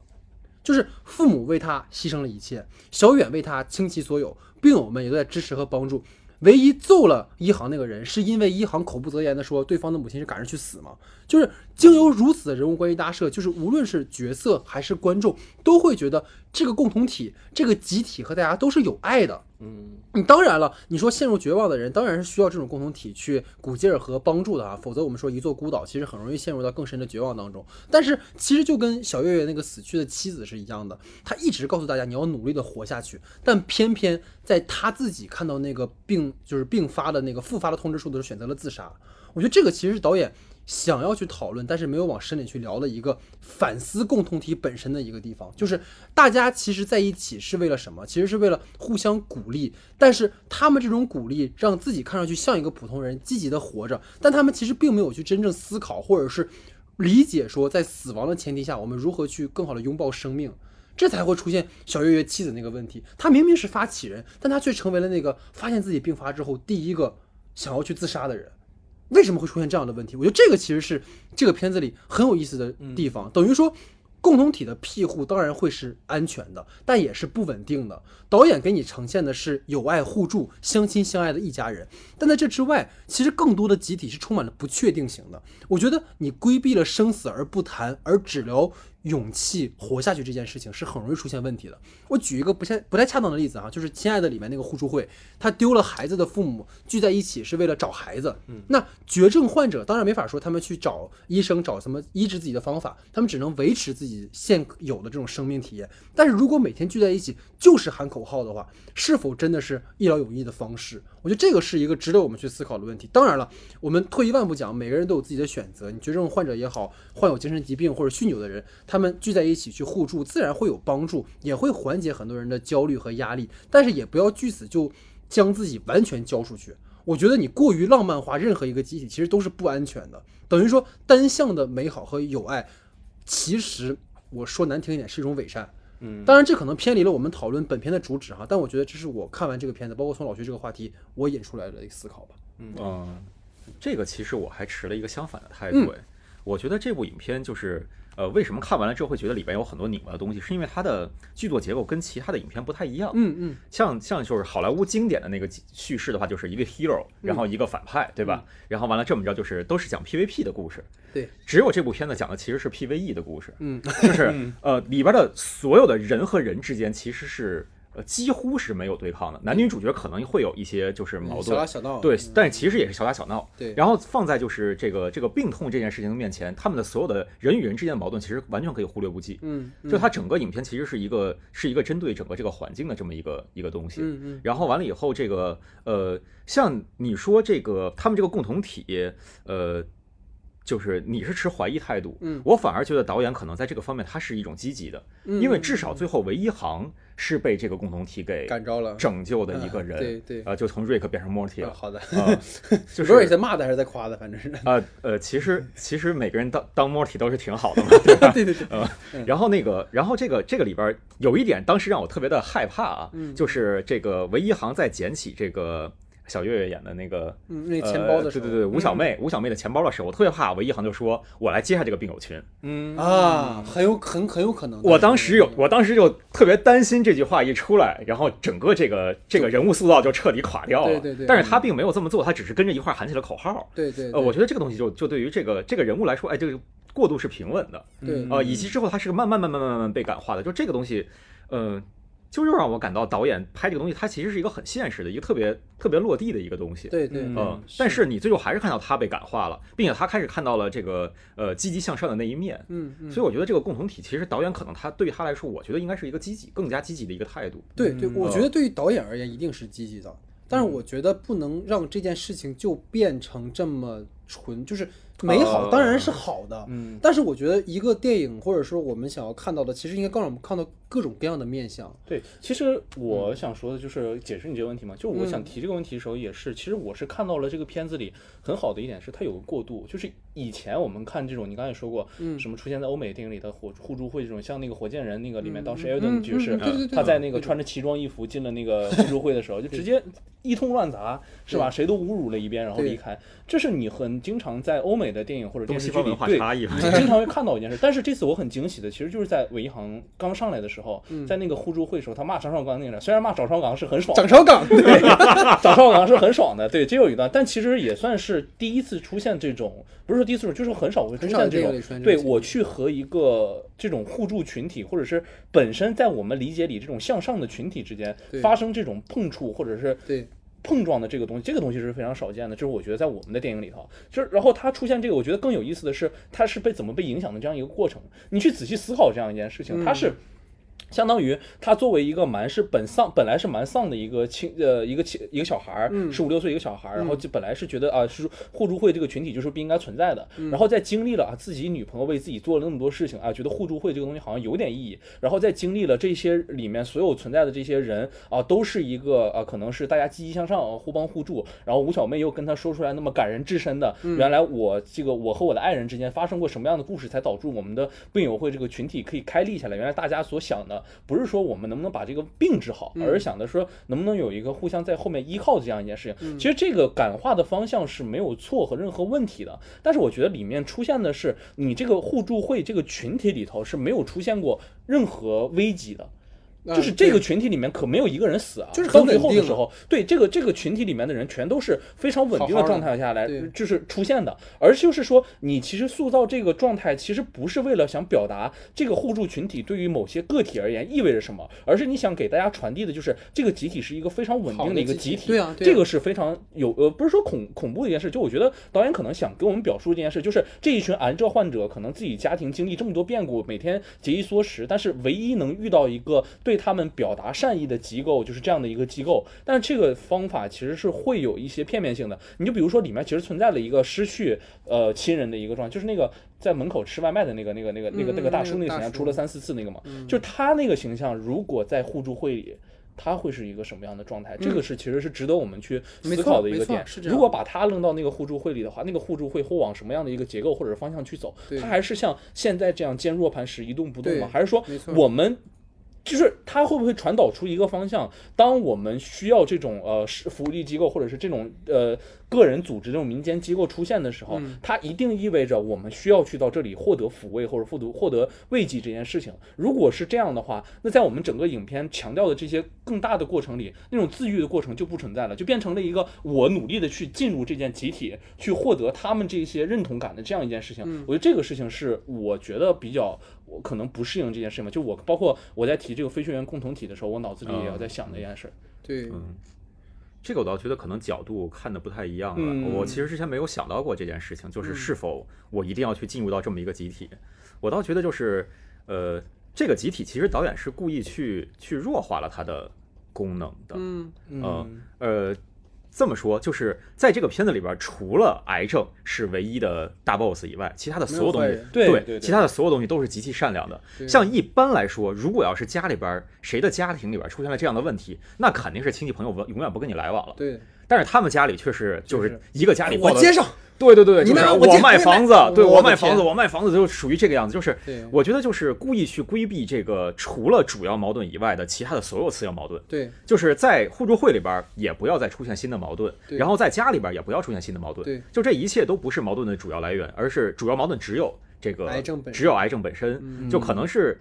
就是父母为他牺牲了一切，小远为他倾其所有，病友们也都在支持和帮助。唯一揍了一航那个人，是因为一航口不择言的说对方的母亲是赶着去死嘛。就是经由如此的人物关系搭设，就是无论是角色还是观众，都会觉得这个共同体、这个集体和大家都是有爱的。嗯你当然了，你说陷入绝望的人，当然是需要这种共同体去鼓劲儿和帮助的啊，否则我们说一座孤岛，其实很容易陷入到更深的绝望当中。但是其实就跟小月月那个死去的妻子是一样的，他一直告诉大家你要努力的活下去，但偏偏在他自己看到那个病就是病发的那个复发的通知书的时候选择了自杀。我觉得这个其实是导演想要去讨论，但是没有往深里去聊的一个反思共同体本身的一个地方，就是大家其实在一起是为了什么？其实是为了互相鼓励，但是他们这种鼓励让自己看上去像一个普通人，积极的活着，但他们其实并没有去真正思考，或者是理解说，在死亡的前提下，我们如何去更好的拥抱生命。这才会出现小月月妻子那个问题。他明明是发起人，但他却成为了那个发现自己病发之后第一个想要去自杀的人。为什么会出现这样的问题？我觉得这个其实是这个片子里很有意思的地方。等于说，共同体的庇护当然会是安全的，但也是不稳定的。导演给你呈现的是友爱互助、相亲相爱的一家人，但在这之外，其实更多的集体是充满了不确定性的。我觉得你规避了生死而不谈，而只聊勇气活下去这件事情，是很容易出现问题的。我举一个不太不太恰当的例子啊，就是《亲爱的》里面那个互助会，他丢了孩子的父母聚在一起是为了找孩子。嗯那绝症患者当然没法说他们去找医生找什么医治自己的方法，他们只能维持自己现有的这种生命体验。但是如果每天聚在一起就是喊口号的话，是否真的是一劳永逸的方式？我觉得这个是一个值得我们去思考的问题。当然了，我们退一万步讲，每个人都有自己的选择。你绝症患者也好，患有精神疾病或者酗酒的人，他们聚在一起去互助，自然会有帮助，也会缓解很多人的焦虑和压力。但是也不要据此就将自己完全交出去。我觉得你过于浪漫化任何一个集体，其实都是不安全的。等于说单向的美好和友爱，其实我说难听一点是一种伪善。嗯，当然这可能偏离了我们讨论本片的主旨哈，但我觉得这是我看完这个片子，包括从老徐这个话题，我引出来的一个思考吧。嗯，这个其实我还持了一个相反的态嗯度。哎，我觉得这部影片就是，呃，为什么看完了之后会觉得里边有很多拧巴的东西，是因为它的剧作结构跟其他的影片不太一样。嗯嗯，像像就是好莱坞经典的那个叙事的话，就是一个 hero，然后一个反派，对吧？然后完了这么着就是都是讲 PVP 的故事。对，只有这部片子讲的其实是 PVE 的故事。嗯，就是呃里边的所有的人和人之间其实是呃几乎是没有对抗的，男女主角可能会有一些就是矛盾小打。小闹。对，但是其实也是小打小闹。对然后放在就是这个这个病痛这件事情的面前，他们的所有的人与人之间的矛盾，其实完全可以忽略不计。嗯，嗯就它整个影片其实是一个是一个针对整个这个环境的这么一个一个东西。嗯嗯然后完了以后，这个呃，像你说这个他们这个共同体，呃，就是你是持怀疑态度，嗯我反而觉得导演可能在这个方面他是一种积极的，嗯，因为至少最后唯一行是被这个共同体给感召了拯救的一个人，啊对对呃，就从瑞克变成莫蒂了，啊好的，啊，就不知道你是在骂他还是在夸他，反正是。呃呃，其实 其实每个人当当莫蒂都是挺好的嘛，对吧？对对对，呃，然后那个，然后这个这个里边有一点，当时让我特别的害怕啊，嗯就是这个唯一行在捡起这个小岳岳演的那个。嗯，那钱包的时候，呃对对对，吴小妹，吴小妹的钱包的时候，我特别怕，唯一行就说我来接下这个病友群。嗯啊，很有很很有可能。我当时有，我当时就特别担心这句话一出来，然后整个这个这个人物塑造就彻底垮掉了。对对对但是他并没有这么做，他只是跟着一块儿喊起了口号。对对，呃，我觉得这个东西就就对于这个这个人物来说，哎，这个过渡是平稳的。对呃，以及之后他是个慢慢慢慢慢慢慢被感化的，就这个东西，呃，就又让我感到导演拍这个东西，它其实是一个很现实的一个特别特别落地的一个东西。对对，嗯。嗯，但是你最后还是看到他被感化了，并且他开始看到了这个呃积极向上的那一面。嗯嗯，所以我觉得这个共同体，其实导演可能他对于他来说，我觉得应该是一个积极、更加积极的一个态度。对对，嗯。我觉得对于导演而言一定是积极的，但是我觉得不能让这件事情就变成这么纯，就是美好呃当然是好的，嗯。但是我觉得一个电影或者说我们想要看到的，其实应该更让我们看到各种各样的面相。对，其实我想说的就是解释你这个问题嘛，就是我想嗯提这个问题的时候，也是，其实我是看到了这个片子里很好的一点是它有个过渡，就是以前我们看这种，你刚才也说过，嗯什么出现在欧美电影里的火互助会这种，像那个火箭人那个里面，当时嗯 e l d o 嗯 n 爵士他在那个穿着奇装异服进了那个互助会的时候，就直接一通乱砸，是吧？谁都侮辱了一遍，然后离开，这是你很经常在欧美的电影或者电视剧东西方文化里对经常会看到一件事。但是这次我很惊喜的，其实就是在韦一航刚上来的时候，嗯在那个互助会的时候，他骂张绍刚那个，虽然骂张绍刚是很爽的张，绍刚，对，张绍刚是很爽的，对，这有一段，但其实也算是第一次出现这种，不是说第一次，就是很少会出现这种对我去和一个这种互助群体，或者是本身在我们理解里这种向上的群体之间发生这种碰触，或者是对碰撞的这个东西，这个东西是非常少见的。就是我觉得在我们的电影里头，就是然后它出现这个，我觉得更有意思的是，它是被怎么被影响的这样一个过程。你去仔细思考这样一件事情，它嗯是。相当于他作为一个蛮是本丧，本来是蛮丧的一个青呃一个青一个小孩十五六岁一个小孩儿，然后嗯就本来是觉得啊是互助会这个群体就是不应该存在的，然后在经历了啊自己女朋友为自己做了那么多事情啊，觉得互助会这个东西好像有点意义，然后在经历了这些里面所有存在的这些人啊，都是一个啊可能是大家积极向上、啊互帮互助，然后吴小妹又跟他说出来那么感人至深的，原来我这个我和我的爱人之间发生过什么样的故事，才导致我们的病友会这个群体可以开立下来，原来大家所想的不是说我们能不能把这个病治好，而是想的说能不能有一个互相在后面依靠的这样一件事情。其实这个感化的方向是没有错和任何问题的，但是我觉得里面出现的是你这个互助会这个群体里头是没有出现过任何危机的。就是这个群体里面可没有一个人死啊，就是到最后的时候，对这个这个群体里面的人全都是非常稳定的状态下来，就是出现的。而就是说，你其实塑造这个状态，其实不是为了想表达这个互助群体对于某些个体而言意味着什么，而是你想给大家传递的就是这个集体是一个非常稳定的一个集体。对啊，这个是非常有呃，不是说恐恐怖的一件事。就我觉得导演可能想给我们表述这件事，就是这一群癌症患者可能自己家庭经历这么多变故，每天节衣缩食，但是唯一能遇到一个对他们。表达善意的机构就是这样的一个机构，但是这个方法其实是会有一些片面性的。你就比如说里面其实存在了一个失去呃亲人的一个状态，就是那个在门口吃外卖的那个那个那个那个那个大叔那个形象出了三四次那个嘛，就是他那个形象如果在互助会里，他会是一个什么样的状态？这个是其实是值得我们去思考的一个点。如果把他扔到那个互助会里的话，那个互助会会往什么样的一个结构或者方向去走？他还是像现在这样坚若磐石一动不动吗？还是说我们？就是它会不会传导出一个方向？当我们需要这种呃是福利机构或者是这种呃。个人组织这种民间机构出现的时候，它一定意味着我们需要去到这里获得抚慰或者获得获得慰藉这件事情。如果是这样的话，那在我们整个影片强调的这些更大的过程里，那种自愈的过程就不存在了，就变成了一个我努力的去进入这件集体，去获得他们这些认同感的这样一件事情。我觉得这个事情是我觉得比较我可能不适应这件事情吧。就我包括我在提这个非学员共同体的时候，我脑子里也要在想这件事。对。这个我倒觉得可能角度看的不太一样了。我其实之前没有想到过这件事情，就是是否我一定要去进入到这么一个集体。我倒觉得就是，呃，这个集体其实导演是故意去去弱化了它的功能的。嗯嗯呃。这么说，就是在这个片子里边，除了癌症是唯一的大 boss 以外，其他的所有东西，对，其他的所有东西都是极其善良的。像一般来说，如果要是家里边谁的家庭里边出现了这样的问题，那肯定是亲戚朋友永远不跟你来往了。对，但是他们家里却是就是一个家里我接上。对对对，就是我卖房子，对我卖房子，我卖房子就属于这个样子。就是我觉得就是故意去规避这个除了主要矛盾以外的其他的所有次要矛盾。对，就是在互助会里边也不要再出现新的矛盾，然后在家里边也不要出现新的矛盾。对，就这一切都不是矛盾的主要来源，而是主要矛盾只有这个癌症本只有癌症本身，就可能是。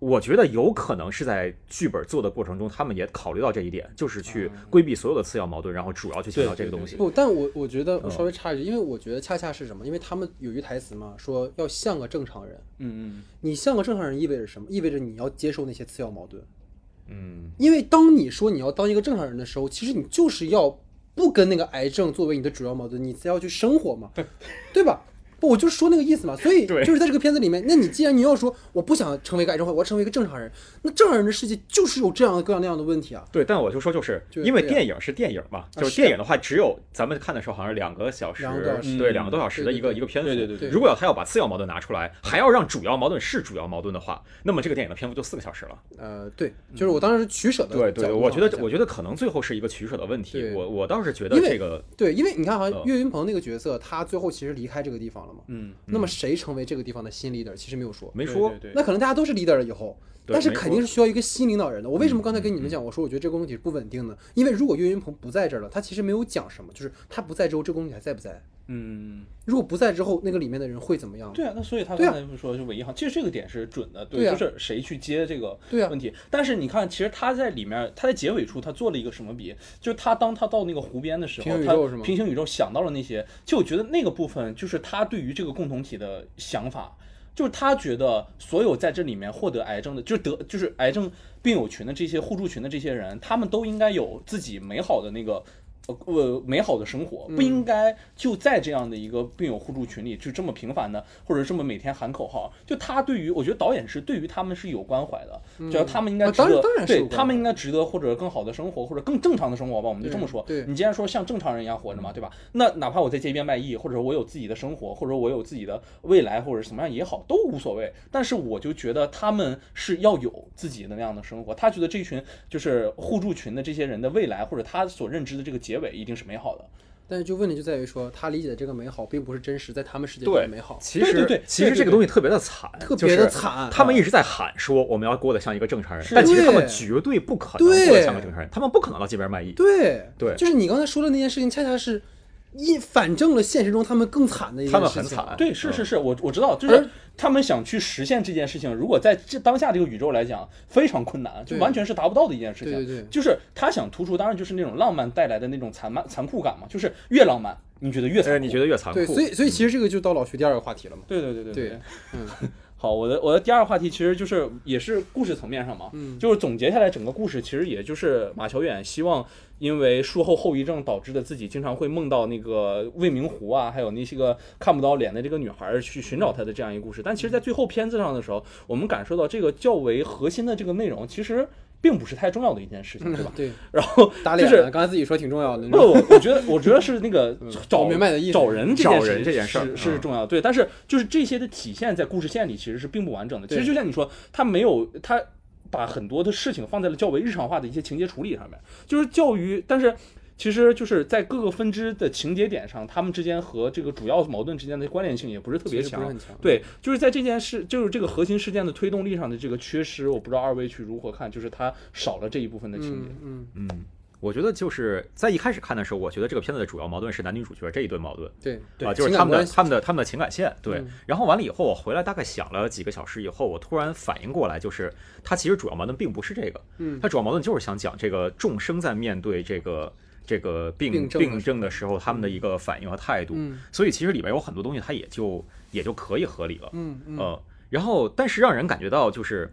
我觉得有可能是在剧本做的过程中，他们也考虑到这一点，就是去规避所有的次要矛盾，然后主要去强调这个东西。不，但我我觉得我稍微插一句，因为我觉得恰恰是什么？因为他们有句台词嘛，说要像个正常人。嗯嗯。你像个正常人意味着什么？意味着你要接受那些次要矛盾。嗯。因为当你说你要当一个正常人的时候，其实你就是要不跟那个癌症作为你的主要矛盾，你才要去生活嘛，对吧？不，我就说那个意思嘛，所以就是在这个片子里面，那你既然你要说我不想成为一个癌症患者，我要成为一个正常人，那正常人的世界就是有这样各样那样的问题啊。对，但我就说就是因为电影是电影嘛，就是电影的话，只有咱们看的时候好像是两个小时，对，两个多小时的一个一个片子。对对对对。如果要他要把次要矛盾拿出来，还要让主要矛盾是主要矛盾的话，那么这个电影的篇幅就四个小时了。呃，对，就是我当时是取舍的。对对，我觉得我觉得可能最后是一个取舍的问题。我我倒是觉得这个对，因为你看好像，岳云鹏那个角色，他最后其实离开这个地方了嘛。嗯。那么。谁成为这个地方的新 leader？其实没有说，没说。那可能大家都是 leader 了以后，但是肯定是需要一个新领导人的。我为什么刚才跟你们讲，我说我觉得这个问题是不稳定的？因为如果岳云鹏不在这儿了，他其实没有讲什么，就是他不在之后，这个工体还在不在？嗯，如果不在之后，那个里面的人会怎么样？对啊，那所以他刚才不说就韦一航，其实这个点是准的，对，就是谁去接这个问题。但是你看，其实他在里面，他在结尾处他做了一个什么笔？就是他当他到那个湖边的时候，他平行宇宙想到了那些，就我觉得那个部分就是他对于这个共同体的想法，就是他觉得所有在这里面获得癌症的，就是得就是癌症病友群的这些互助群的这些人，他们都应该有自己美好的那个。呃，美好的生活不应该就在这样的一个病友互助群里，就这么频繁的，或者这么每天喊口号。就他对于，我觉得导演是对于他们是有关怀的，只要他们应该值得，对他们应该值得或者更好的生活，或者更正常的生活吧，我们就这么说。你既然说像正常人一样活着嘛，对吧？那哪怕我在街边卖艺，或者我有自己的生活，或者我有自己的未来，或者什么样也好，都无所谓。但是我就觉得他们是要有自己的那样的生活。他觉得这群就是互助群的这些人的未来，或者他所认知的这个结。尾一定是美好的，但是就问题就在于说，他理解的这个美好，并不是真实在他们世界里对的美好。其实对对对其实这个东西特别的惨，特就别地是惨他们一直在喊说我们要过得像一个正常人，但其实他们绝对不可能过得像个正常人，他们不可能到街边卖艺。对对就是你刚才说的那件事情，恰恰是一反证了现实中他们更惨的一个事情。他们很惨对，是是嗯是，我我知道，就是他们想去实现这件事情，如果在这当下这个宇宙来讲，非常困难，就完全是达不到的一件事情。对对对就是他想突出，当然就是那种浪漫带来的那种残漫残酷感嘛，就是越浪漫，你觉得越残呃，酷。你觉得越残酷？对，所以所以其实这个就到老徐第二个话题了嘛。对对对对对，嗯，好，我的我的第二个话题其实就是也是故事层面上嘛，嗯就是总结下来整个故事，其实也就是马乔远希望因为术后后遗症导致的自己经常会梦到那个未名湖啊，还有那些个看不到脸的这个女孩儿去寻找她的这样一个故事。但其实，在最后片子上的时候，我们感受到这个较为核心的这个内容，其实并不是太重要的一件事情，对吧？对，然后打脸就是，刚才自己说挺重要的。不，我我觉得，我觉得是那个找明白的意思找人这找件事人这件事儿是是嗯重要的，对。但是就是这些的体现在故事线里其实是并不完整的。其实就像你说，他没有他把很多的事情放在了较为日常化的一些情节处理上面，就是教育，但是。其实就是在各个分支的情节点上，他们之间和这个主要矛盾之间的关联性也不是特别强不是。很强。对，就是在这件事，就是这个核心事件的推动力上的这个缺失，我不知道二位去如何看，就是它少了这一部分的情节。嗯嗯，嗯，我觉得就是在一开始看的时候，我觉得这个片子的主要矛盾是男女主角这一对矛盾。对啊，就是他们的他们的他们的情感线，对。嗯然后完了以后，我回来大概想了几个小时以后，我突然反应过来，就是他其实主要矛盾并不是这个，嗯他主要矛盾就是想讲这个众生在面对这个这个病病症的时候，他们的一个反应和态度。嗯所以其实里边有很多东西，它也就也就可以合理了。嗯嗯，呃，然后但是让人感觉到就是。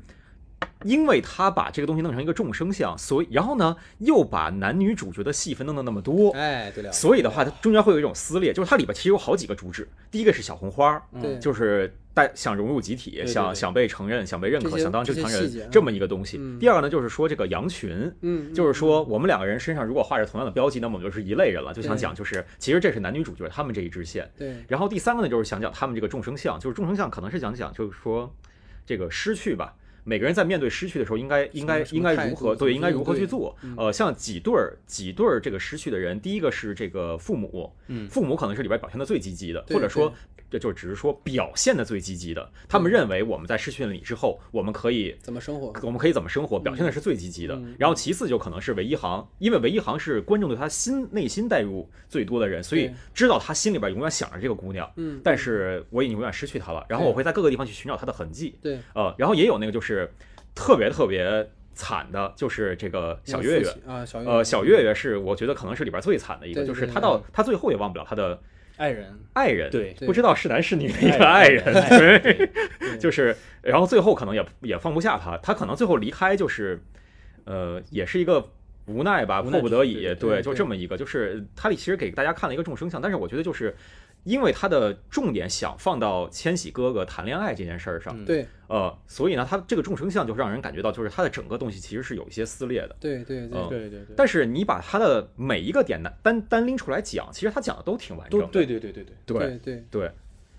因为他把这个东西弄成一个众生相，所以然后呢，又把男女主角的戏份弄得那么多，哎，对了，所以的话，它中间会有一种撕裂，就是它里边其实有好几个主旨。第一个是小红花，对就是带想融入集体，想想被承认，想被认可，想当正常人这么一个东西。嗯第二个呢，就是说这个羊群，嗯，就是说我们两个人身上如果画着同样的标记，那么我们就是一类人了。就想讲，就是其实这是男女主角他们这一支线。对，然后第三个呢，就是想讲他们这个众生相，就是众生相可能是想讲，就是说这个失去吧。每个人在面对失去的时候，应该应该应该如何对，应该如何去做？呃，像几对儿几对儿这个失去的人，第一个是这个父母，嗯父母可能是里边表现的最积极的，或者说这就只是说表现的最积极的。他们认为我们在失去了你之后，我们可以怎么生活？我们可以怎么生活，表现的是最积极的。嗯然后其次就可能是韦一航，因为韦一航是观众对他心内心代入最多的人，所以知道他心里边永远想着这个姑娘。嗯，但是我已经永远失去她了，然后我会在各个地方去寻找她的痕迹。对，呃，然后也有那个就是特别特别惨的，就是这个小月月。啊，小月月，呃，小月月是我觉得可能是里边最惨的一个，就是他到他最后也忘不了他的爱人，爱人，对。不知道是男是女的一个爱人，就是，然后最后可能也也放不下他，他可能最后离开就是，呃，也是一个无奈吧，奈迫不得已，对对就这么一个，就是他里其实给大家看了一个众生相，但是我觉得就是因为他的重点想放到千玺哥哥谈恋爱这件事儿上，嗯。对。呃，所以呢，他这个众生相就让人感觉到，就是他的整个东西其实是有一些撕裂的。对对对嗯对对对，但是你把他的每一个点单单单拎出来讲，其实他讲的都挺完整的。对对对对对，对对对，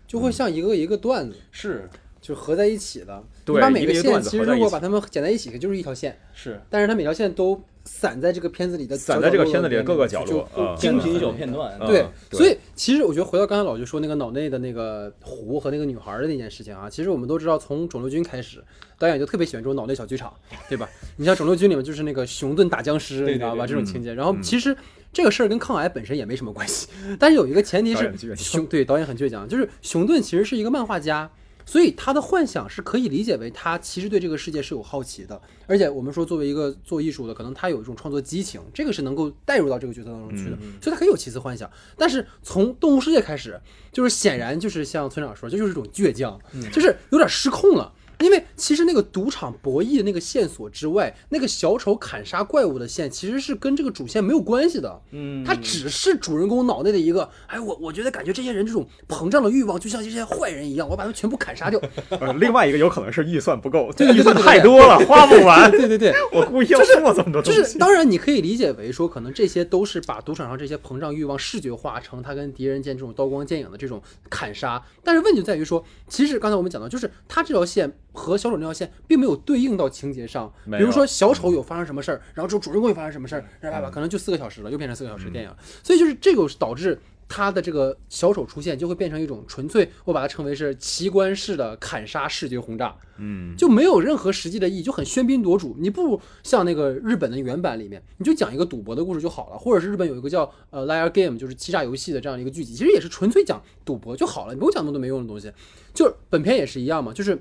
就会像一个一个段子，是。就合在一起的。对你把每个线一个一个段子其实合在一起。如果把它们剪在一起，就是一条线，是。但是它每条线都散在这个片子里的散在这个片子里的各个角落嗯精品小片段，嗯对，所以其实我觉得回到刚才老徐说那个脑内的那个湖和那个女孩的那件事情啊，其实我们都知道，从肿瘤君开始，导演就特别喜欢这种脑内小剧场，对吧？你像肿瘤君里面就是那个熊顿打僵尸，对你知道吧？这种情节，然后嗯其实。这个事儿跟抗癌本身也没什么关系，但是有一个前提是熊对导演很倔强，就是熊顿其实是一个漫画家，所以他的幻想是可以理解为他其实对这个世界是有好奇的，而且我们说作为一个做艺术的，可能他有一种创作激情，这个是能够带入到这个角色当中去的，所以他可以有奇思幻想。但是从动物世界开始，就是显然就是像村长说，这就是一种倔强，就是有点失控了。因为其实那个赌场博弈的那个线索之外，那个小丑砍杀怪物的线其实是跟这个主线没有关系的。嗯，它只是主人公脑内的一个，哎，我我觉得感觉这些人这种膨胀的欲望，就像这些坏人一样，我把他们全部砍杀掉。呃，另外一个有可能是预算不够，对对对预算太多了，花不完。对对对，我故意要做这么多就东西。是当然你可以理解为说，可能这些都是把赌场上这些膨胀欲望视觉化成他跟敌人间这种刀光剑影的这种砍杀。但是问题在于说，其实刚才我们讲到，就是他这条线和小丑那条线并没有对应到情节上，比如说小丑有发生什么事儿，然后之后主人公有发生什么事儿，然后吧吧，可能就四个小时了，又变成四个小时电影，所以就是这个导致。他的这个小丑出现就会变成一种纯粹，我把它称为是奇观式的砍杀视觉轰炸，嗯，就没有任何实际的意义，就很喧宾夺主。你不如像那个日本的原版里面，你就讲一个赌博的故事就好了，或者是日本有一个叫呃 Liar Game，就是欺诈游戏的这样一个剧集，其实也是纯粹讲赌博就好了，你不用讲那么多没用的东西。就是本片也是一样嘛，就是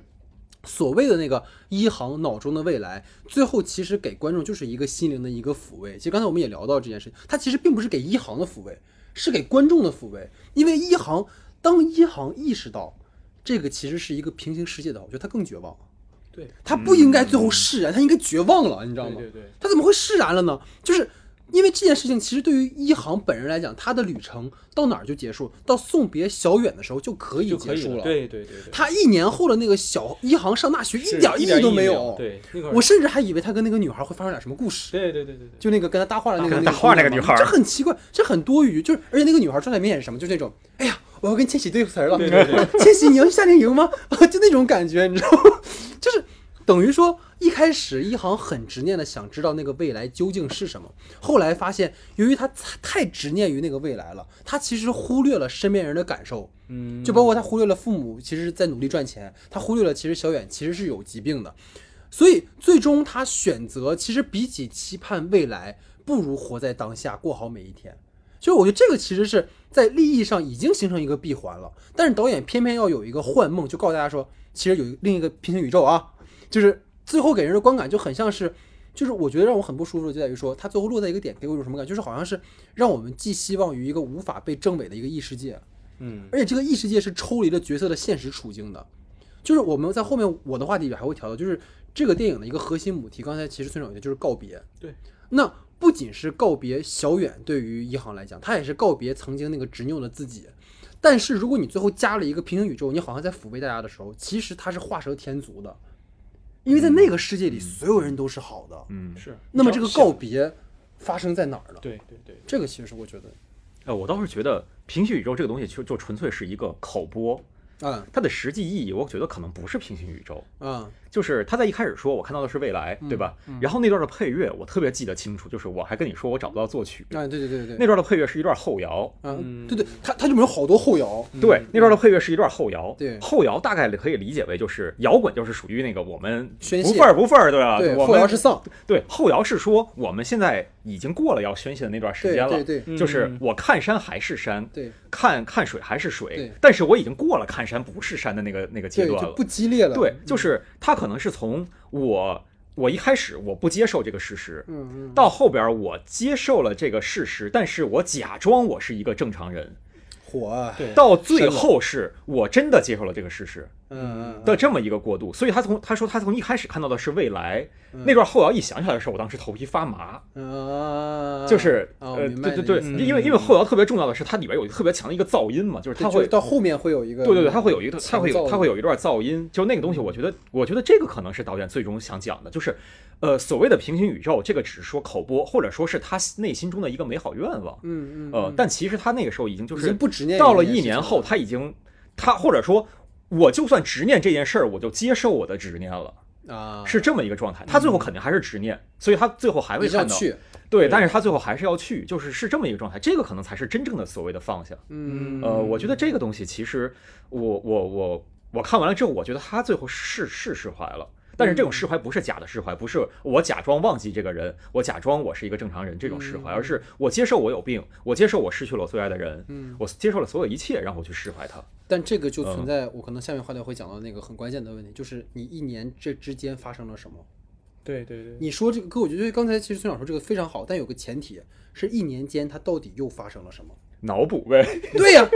所谓的那个一航脑中的未来，最后其实给观众就是一个心灵的一个抚慰。其实刚才我们也聊到这件事情，它其实并不是给一航的抚慰，是给观众的抚慰。因为一航当一航意识到这个其实是一个平行世界的话，我觉得他更绝望。对他不应该最后释然，他应该绝望了，你知道吗？对对对，他怎么会释然了呢？就是因为这件事情，其实对于一航本人来讲，他的旅程到哪儿就结束，到送别小远的时候就可以结束了。对对对对，他一年后的那个小一航上大学一点意义都没没有。对，我甚至还以为他跟那个女孩会发生点什么故事。对对对对对，就那个跟他搭话的那个跟那个女孩这很奇怪，这很多余。就是而且那个女孩状态明显是什么？就是那种，哎呀，我要跟千玺对词儿了。对对对 千玺，你要去夏令营吗？就那种感觉，你知道吗？就是等于说，一开始一航很执念的想知道那个未来究竟是什么，后来发现，由于他太执念于那个未来了，他其实忽略了身边人的感受。嗯，就包括他忽略了父母其实在努力赚钱，他忽略了其实小远其实是有疾病的，所以最终他选择其实比起期盼未来，不如活在当下，过好每一天。就是我觉得这个其实是在利益上已经形成一个闭环了，但是导演偏偏要有一个幻梦，就告诉大家说，其实有另一个平行宇宙啊，就是最后给人的观感就很像是。就是我觉得让我很不舒服的就在于说，它最后落在一个点，给我一种什么感觉？就是好像是让我们寄希望于一个无法被证伪的一个异世界，嗯而且这个异世界是抽离了角色的现实处境的，就是我们在后面我的话题里还会调到，就是这个电影的一个核心母题。刚才其实村长有的就是告别，对，那不仅是告别小远，对于一航来讲，他也是告别曾经那个执拗的自己。但是如果你最后加了一个平行宇宙，你好像在抚慰大家的时候，其实他是画蛇添足的，因为在那个世界里，所有人都是好的。嗯，是。那么这个告别发生在哪儿了？对对对，这个其实我觉得，呃，我倒是觉得平行宇宙这个东西就就纯粹是一个口播，嗯。它的实际意义，我觉得可能不是平行宇宙，嗯就是他在一开始说我看到的是未来，对吧？然后那段的配乐我特别记得清楚，就是我还跟你说我找不到作曲，啊，对对对对。对，那段的配乐是一段后摇，嗯，对对，它它里面有好多后摇，对，那段的配乐是一段后摇，对。后摇大概可以理解为就是摇滚，就是属于那个我们宣泄不份儿不份儿，对吧？对，我们后摇是丧，对后摇是说我们现在已经过了要宣泄的那段时间了，对对就是嗯。我看山还是山，对看看水还是水对，但是我已经过了看山不是山的那个那个阶，段了就不。激烈了，对，就是他可能是从我我一开始我不接受这个事实，嗯嗯，到后边我接受了这个事实，但是我假装我是一个正常人，火啊，对。到最后是我真的接受了这个事实嗯嗯的这么一个过渡。所以他从他说他从一开始看到的是未来嗯。那段后摇，一想起来的时候，我当时头皮发麻。就是呃，对对对，因为因为后摇特别重要的是，它里边有一个特别强的一个噪音嘛，就是它会到后面会有一个，对对对，它会有一个，它会有它会有一段噪音，就那个东西，我觉得，我觉得这个可能是导演最终想讲的，就是，呃，所谓的平行宇宙，这个只是说口播，或者说是他内心中的一个美好愿望，嗯嗯，呃嗯，但其实他那个时候已经就是不执念到了一年后，他已经，他或者说，我就算执念这件事儿，我就接受我的执念了，啊是这么一个状态。他最后肯定还是执念，所以他最后还会看到，对，但是他最后还是要去，就是是这么一个状态，这个可能才是真正的所谓的放下。嗯呃，我觉得这个东西其实我我我我看完了之后，我觉得他最后是是释怀了。但是这种释怀不是假的释怀，不是我假装忘记这个人，我假装我是一个正常人这种释怀，而是我接受我有病，我接受我失去了我最爱的人，嗯我接受了所有一切，然后我去释怀他。但这个就存嗯在我可能下面话题会讲到那个很关键的问题，就是你一年这之间发生了什么？对对对，你说这个，哥，我觉得刚才其实村长说这个非常好，但有个前提是一年间他到底又发生了什么？脑补呗，对呀、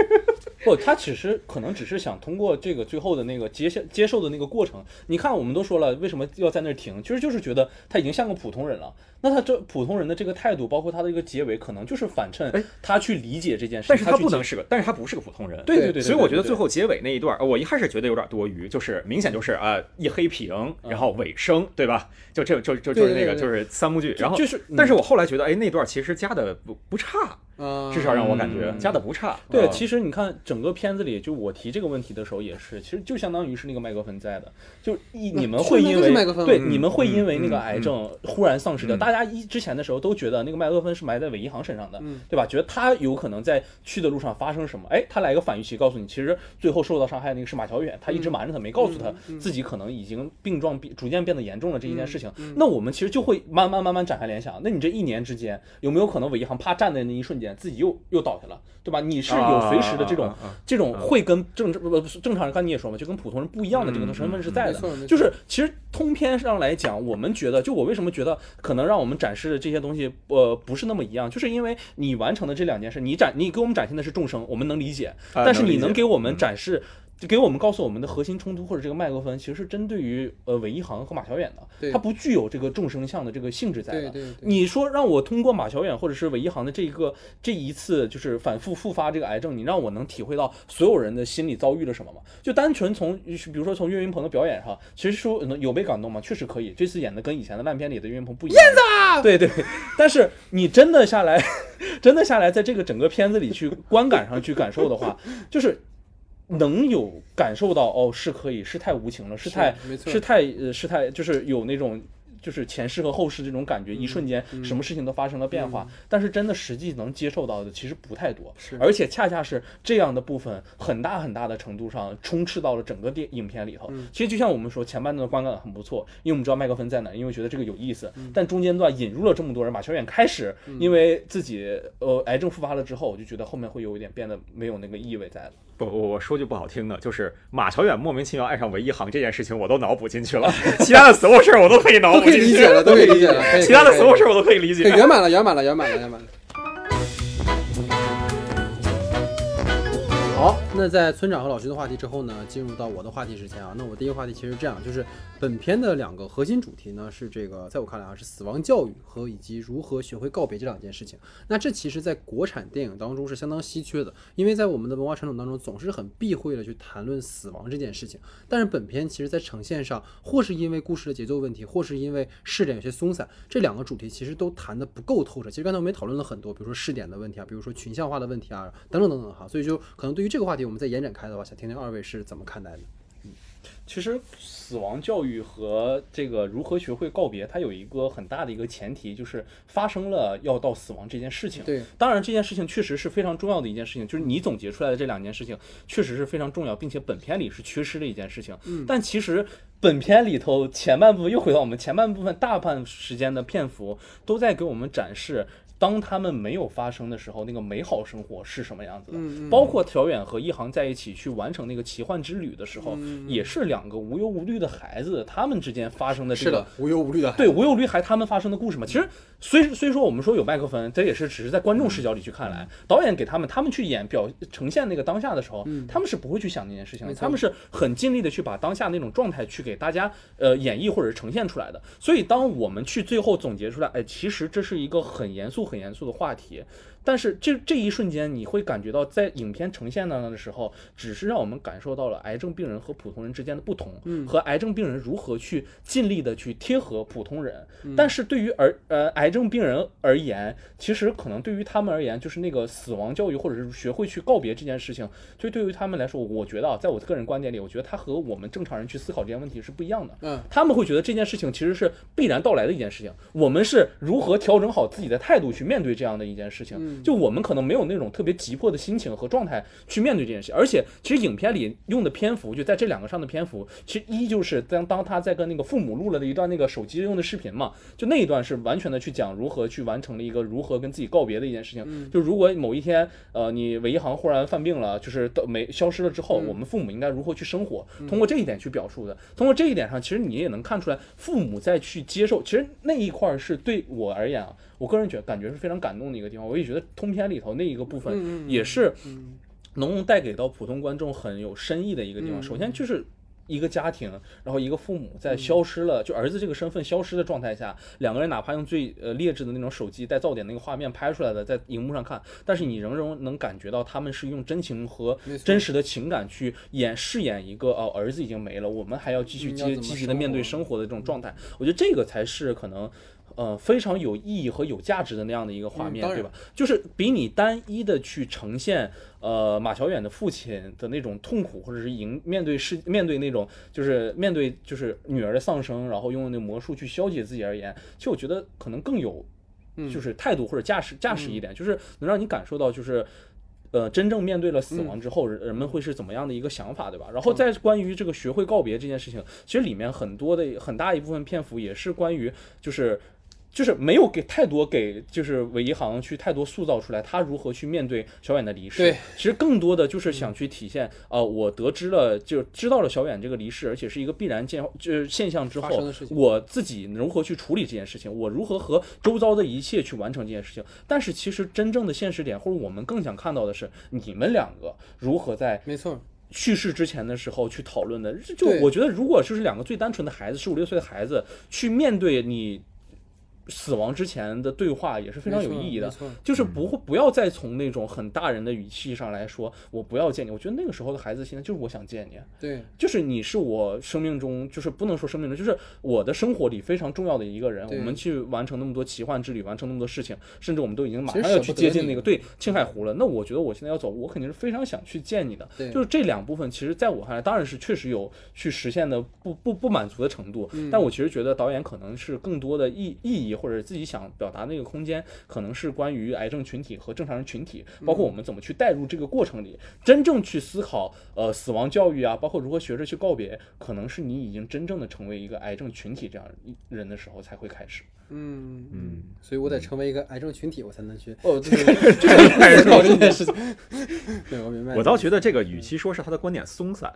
不，他只是可能只是想通过这个最后的那个接下接受的那个过程。你看，我们都说了，为什么要在那儿停？其实就是觉得他已经像个普通人了。那他这普通人的这个态度，包括他的一个结尾，可能就是反衬哎他去理解这件事情。但是他不能是个，但是他不是个普通人。对对对对，所以我觉得最后结尾那一段，呃我一开始觉得有点多余，就是明显就是啊、一黑屏，然后尾声，对吧？就这就就就是那个就是三幕剧，然后就是嗯但是我后来觉得，哎，那段其实加的不不差，啊，至少让我感觉嗯加的不差。对，啊其实你看整个片子里，就我提这个问题的时候也是，其实就相当于是那个麦克风在的，就一你们会因为对你们会嗯因为那个癌症忽然丧失掉，嗯大家一之前的时候都觉得那个麦克芬是埋在韦一航身上的，嗯对吧？觉得他有可能在去的路上发生什么，哎，他来个反预期，告诉你其实最后受到伤害的那个是马小远，他一直瞒着他，没告诉他自己可能已经病状变逐渐变得严重了这一件事情。那我们其实就会慢慢慢慢展开联想，那你这一年之间有没有可能韦一航啪站在那一瞬间自己又又倒下了，对吧？你是有随时的这种、啊啊啊啊这种会跟正正不不正常人，刚你也说嘛，就跟普通人不一样的这个身份是在的。就是其实通篇上来讲，我们觉得，就我为什么觉得可能让我们展示的这些东西，呃，不是那么一样，就是因为你完成的这两件事，你展你给我们展现的是众生，我们能理解，啊但是你能给我们嗯展示。就给我们告诉我们的核心冲突或者这个麦克风，其实是针对于呃韦一航和马小远的，对它不具有这个众生相的这个性质在的。你说让我通过马小远或者是韦一航的这一个这一次就是反复复发这个癌症，你让我能体会到所有人的心理遭遇了什么吗？就单纯从比如说从岳云鹏的表演上，其实说能有被感动吗？确实可以，这次演的跟以前的烂片里的岳云鹏不一样。燕子，对对，但是你真的下来，真的下来，在这个整个片子里去观感上去感受的话，就是。能有感受到哦，是可以，是太无情了，是太是太呃是太就是有那种就是前世和后世这种感觉，一瞬间什么事情都发生了变化。但是真的实际能接受到的其实不太多，而且恰恰是这样的部分，很大很大的程度上充斥到了整个电影片里头。其实就像我们说，前半段的观感很不错，因为我们知道麦克风在哪，因为觉得这个有意思。但中间段引入了这么多人，马小远开始因为自己呃癌症复发了之后，我就觉得后面会有一点变得没有那个意味在了。不，我我说句不好听的，就是马小远莫名其妙爱上韦一航这件事情，我都脑补进去了，其他的所有事儿我都可以脑都可以补进去，理解了，都可以理解了，可以其他的所有事儿儿我都可以理解。圆满了，圆满了，圆满了，圆满了。好，那在村长和老徐的话题之后呢，进入到我的话题之前啊，那我第一个话题其实这样，就是本片的两个核心主题呢是这个，在我看来啊是死亡教育和以及如何学会告别这两件事情。那这其实，在国产电影当中是相当稀缺的，因为在我们的文化传统当中总是很避讳的去谈论死亡这件事情。但是本片其实在呈现上，或是因为故事的节奏问题，或是因为试点有些松散，这两个主题其实都谈的不够透彻。其实刚才我们也讨论了很多，比如说试点的问题啊，比如说群像化的问题啊，等等等等哈。所以就可能对于这个话题，我们再延展开的话，想听听二位是怎么看待的。嗯其实死亡教育和这个如何学会告别，它有一个很大的一个前提，就是发生了要到死亡这件事情。对，当然这件事情确实是非常重要的一件事情，就是你总结出来的这两件事情确实是非常重要，并且本片里是缺失的一件事情。嗯但其实本片里头前半部分又回到我们前半部分大半时间的篇幅都在给我们展示。当他们没有发生的时候，那个美好生活是什么样子的？包括小远和一航在一起去完成那个奇幻之旅的时候，嗯也是两个无忧无虑的孩子，他们之间发生的这个是的，无忧无虑的。对无忧无虑还他们发生的故事嘛。其实虽虽说我们说有麦克风，这也是只是在观众视角里去看来，导演给他们他们去演表呈现那个当下的时候，他们是不会去想那件事情的，他们是很尽力的去把当下那种状态去给大家呃演绎或者是呈现出来的。所以当我们去最后总结出来，哎，其实这是一个很严肃很严肃的话题。但是这这一瞬间，你会感觉到在影片呈现的的时候，只是让我们感受到了癌症病人和普通人之间的不同，嗯和癌症病人如何去尽力的去贴合普通人。但是对于而呃癌症病人而言，其实可能对于他们而言，就是那个死亡教育或者是学会去告别这件事情，就对于他们来说，我觉得啊，在我个人观点里，我觉得他和我们正常人去思考这件问题是不一样的。嗯，他们会觉得这件事情其实是必然到来的一件事情，我们是如何调整好自己的态度去面对这样的一件事情。就我们可能没有那种特别急迫的心情和状态去面对这件事，而且其实影片里用的篇幅就在这两个上的篇幅，其实一就是当当他在跟那个父母录了的一段那个手机用的视频嘛，就那一段是完全的去讲如何去完成了一个如何跟自己告别的一件事情。就如果某一天呃你韦一航忽然犯病了，就是到没消失了之后，我们父母应该如何去生活，通过这一点去表述的。通过这一点上，其实你也能看出来父母在去接受，其实那一块儿是对我而言啊，我个人觉得感觉是非常感动的一个地方。我也觉得通篇里头那一个部分也是能带给到普通观众很有深意的一个地方。首先就是。一个家庭，然后一个父母在消失了，就儿子这个身份消失的状态下，两个人哪怕用最呃劣质的那种手机带噪点那个画面拍出来的，在荧幕上看，但是你仍然能感觉到他们是用真情和真实的情感去演饰演一个哦儿子已经没了，我们还要继续积积极的面对生生活的这种状态。我觉得这个才是可能。呃非常有意义和有价值的那样的一个画面，嗯对吧？就是比你单一的去呈现呃马小远的父亲的那种痛苦，或者是迎面对世面对那种就是面对就是女儿的丧生，然后用那魔术去消解自己而言，其实我觉得可能更有就是态度或者驾驶驾驶一点，就是能让你感受到就是。呃，真正面对了死亡之后，人人们会是怎么样的一个想法，对吧？然后再关于这个学会告别这件事情，其实里面很多的很大一部分篇幅也是关于就是。就是没有给太多给就是韦一航去太多塑造出来他如何去面对小远的离世。对，其实更多的就是想去体现，呃，我得知了就知道了小远这个离世，而且是一个必然见就是现象之后我自己如何去处理这件事情，我如何和周遭的一切去完成这件事情。但是其实真正的现实点，或者我们更想看到的是你们两个如何在没错，去世之前的时候去讨论的。就我觉得，如果就是两个最单纯的孩子，十五六岁的孩子去面对你死亡之前的对话，也是非常有意义的。就是不会不要再从那种很大人的语气上来说，我不要见你。我觉得那个时候的孩子现在就是我想见你，对，就是你是我生命中，就是不能说生命中，就是我的生活里非常重要的一个人。我们去完成那么多奇幻之旅，完成那么多事情，甚至我们都已经马上要去接近那个对青海湖了。那我觉得我现在要走，我肯定是非常想去见你的。对就是这两部分，其实在我看来，当然是确实有去实现的不不不满足的程度。嗯但我其实觉得导演可能是更多的意意义，或者自己想表达那个空间，可能是关于癌症群体和正常人群体，包括我们怎么去带入这个过程里，真正去思考呃死亡教育啊，包括如何学着去告别，可能是你已经真正的成为一个癌症群体这样一人的时候才会开始。嗯嗯，所以我得成为一个癌症群体，我才能去哦，对对 对，思考这件事情。对，我明白。我倒觉得这个与其说是他的观点松散，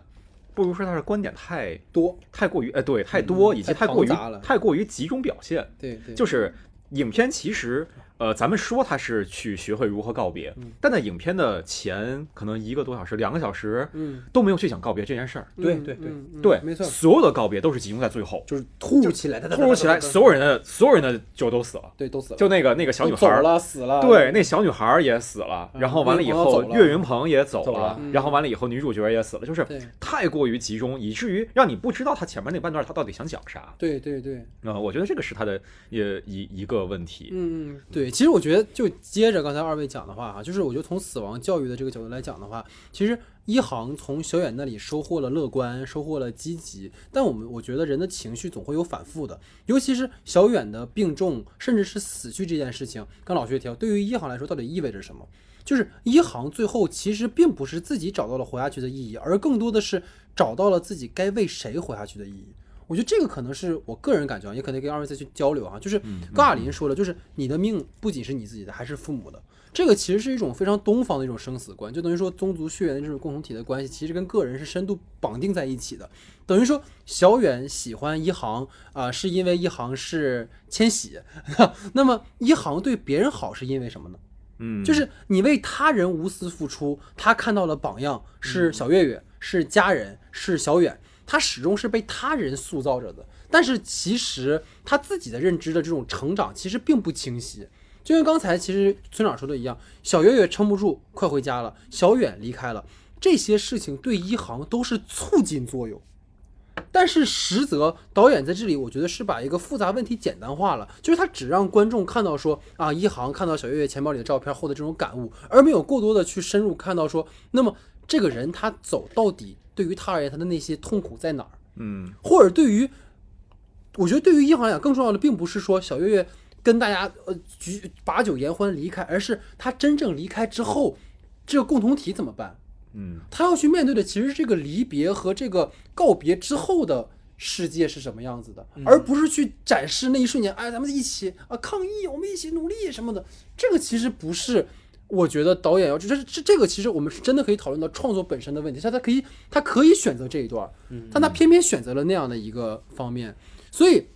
不如说他的观点太多，太过于哎对太多，以及太太过于太过于集中表现。对对，就是影片其实，呃，咱们说他是去学会如何告别，但在影片的前可能一个多小时、两个小时，嗯，都没有去讲告别这件事儿。对对对对，没错，所有的告别都是集中在最后，就是突起来，突如其来，所有人的所有人的就都死了，对，都死了，就那个那个小女孩儿。了，死了，对，那小女孩儿也死了，然后完了以后，岳云鹏走了岳云鹏也走了，然后完了以后，女主角也死了，就是太过于集中，以至于让你不知道他前面那半段他到底想讲啥。对对对，啊，我觉得这个是他的也一一个问题。嗯，嗯，对，其实我觉得就接着刚才二位讲的话哈，就是我觉得从死亡教育的这个角度来讲的话，其实一航从小远那里收获了乐观，收获了积极，但我们我觉得人的情绪总会有反复的，尤其是小远的病重甚至是死去这件事情，刚老师也提到，对于一航来说到底意味着什么？就是一航最后其实并不是自己找到了活下去的意义，而更多的是找到了自己该为谁活下去的意义。我觉得这个可能是我个人感觉啊，也可能跟二位再去交流哈。就是高亚麟说了，就是你的命不仅是你自己的，还是父母的。这个其实是一种非常东方的一种生死观，就等于说宗族血缘的这种共同体的关系，其实跟个人是深度绑定在一起的。等于说，小远喜欢一航啊、是因为一航是千玺，那么一航对别人好是因为什么呢？嗯，就是你为他人无私付出，他看到了榜样是小岳岳，是家人，是小远，他始终是被他人塑造着的。但是其实他自己的认知的这种成长其实并不清晰。就像刚才其实村长说的一样，小岳岳撑不住，快回家了；小远离开了，这些事情对一航都是促进作用。但是实则导演在这里，我觉得是把一个复杂问题简单化了，就是他只让观众看到说啊，一航看到小岳岳钱包里的照片后的这种感悟，而没有过多的去深入看到说，那么这个人他走到底对于他而言他的那些痛苦在哪儿，嗯或者对于，我觉得对于一航来讲更重要的，并不是说小岳岳跟大家呃举把酒言欢离开，而是他真正离开之后，这个共同体怎么办？嗯他要去面对的其实这个离别和这个告别之后的世界是什么样子的，而不是去展示那一瞬间，哎，咱们一起啊抗议，我们一起努力什么的。这个其实不是，我觉得导演要这这这这个其实我们是真的可以讨论到创作本身的问题，他他可以他可以选择这一段，但他偏偏选择了那样的一个方面，所以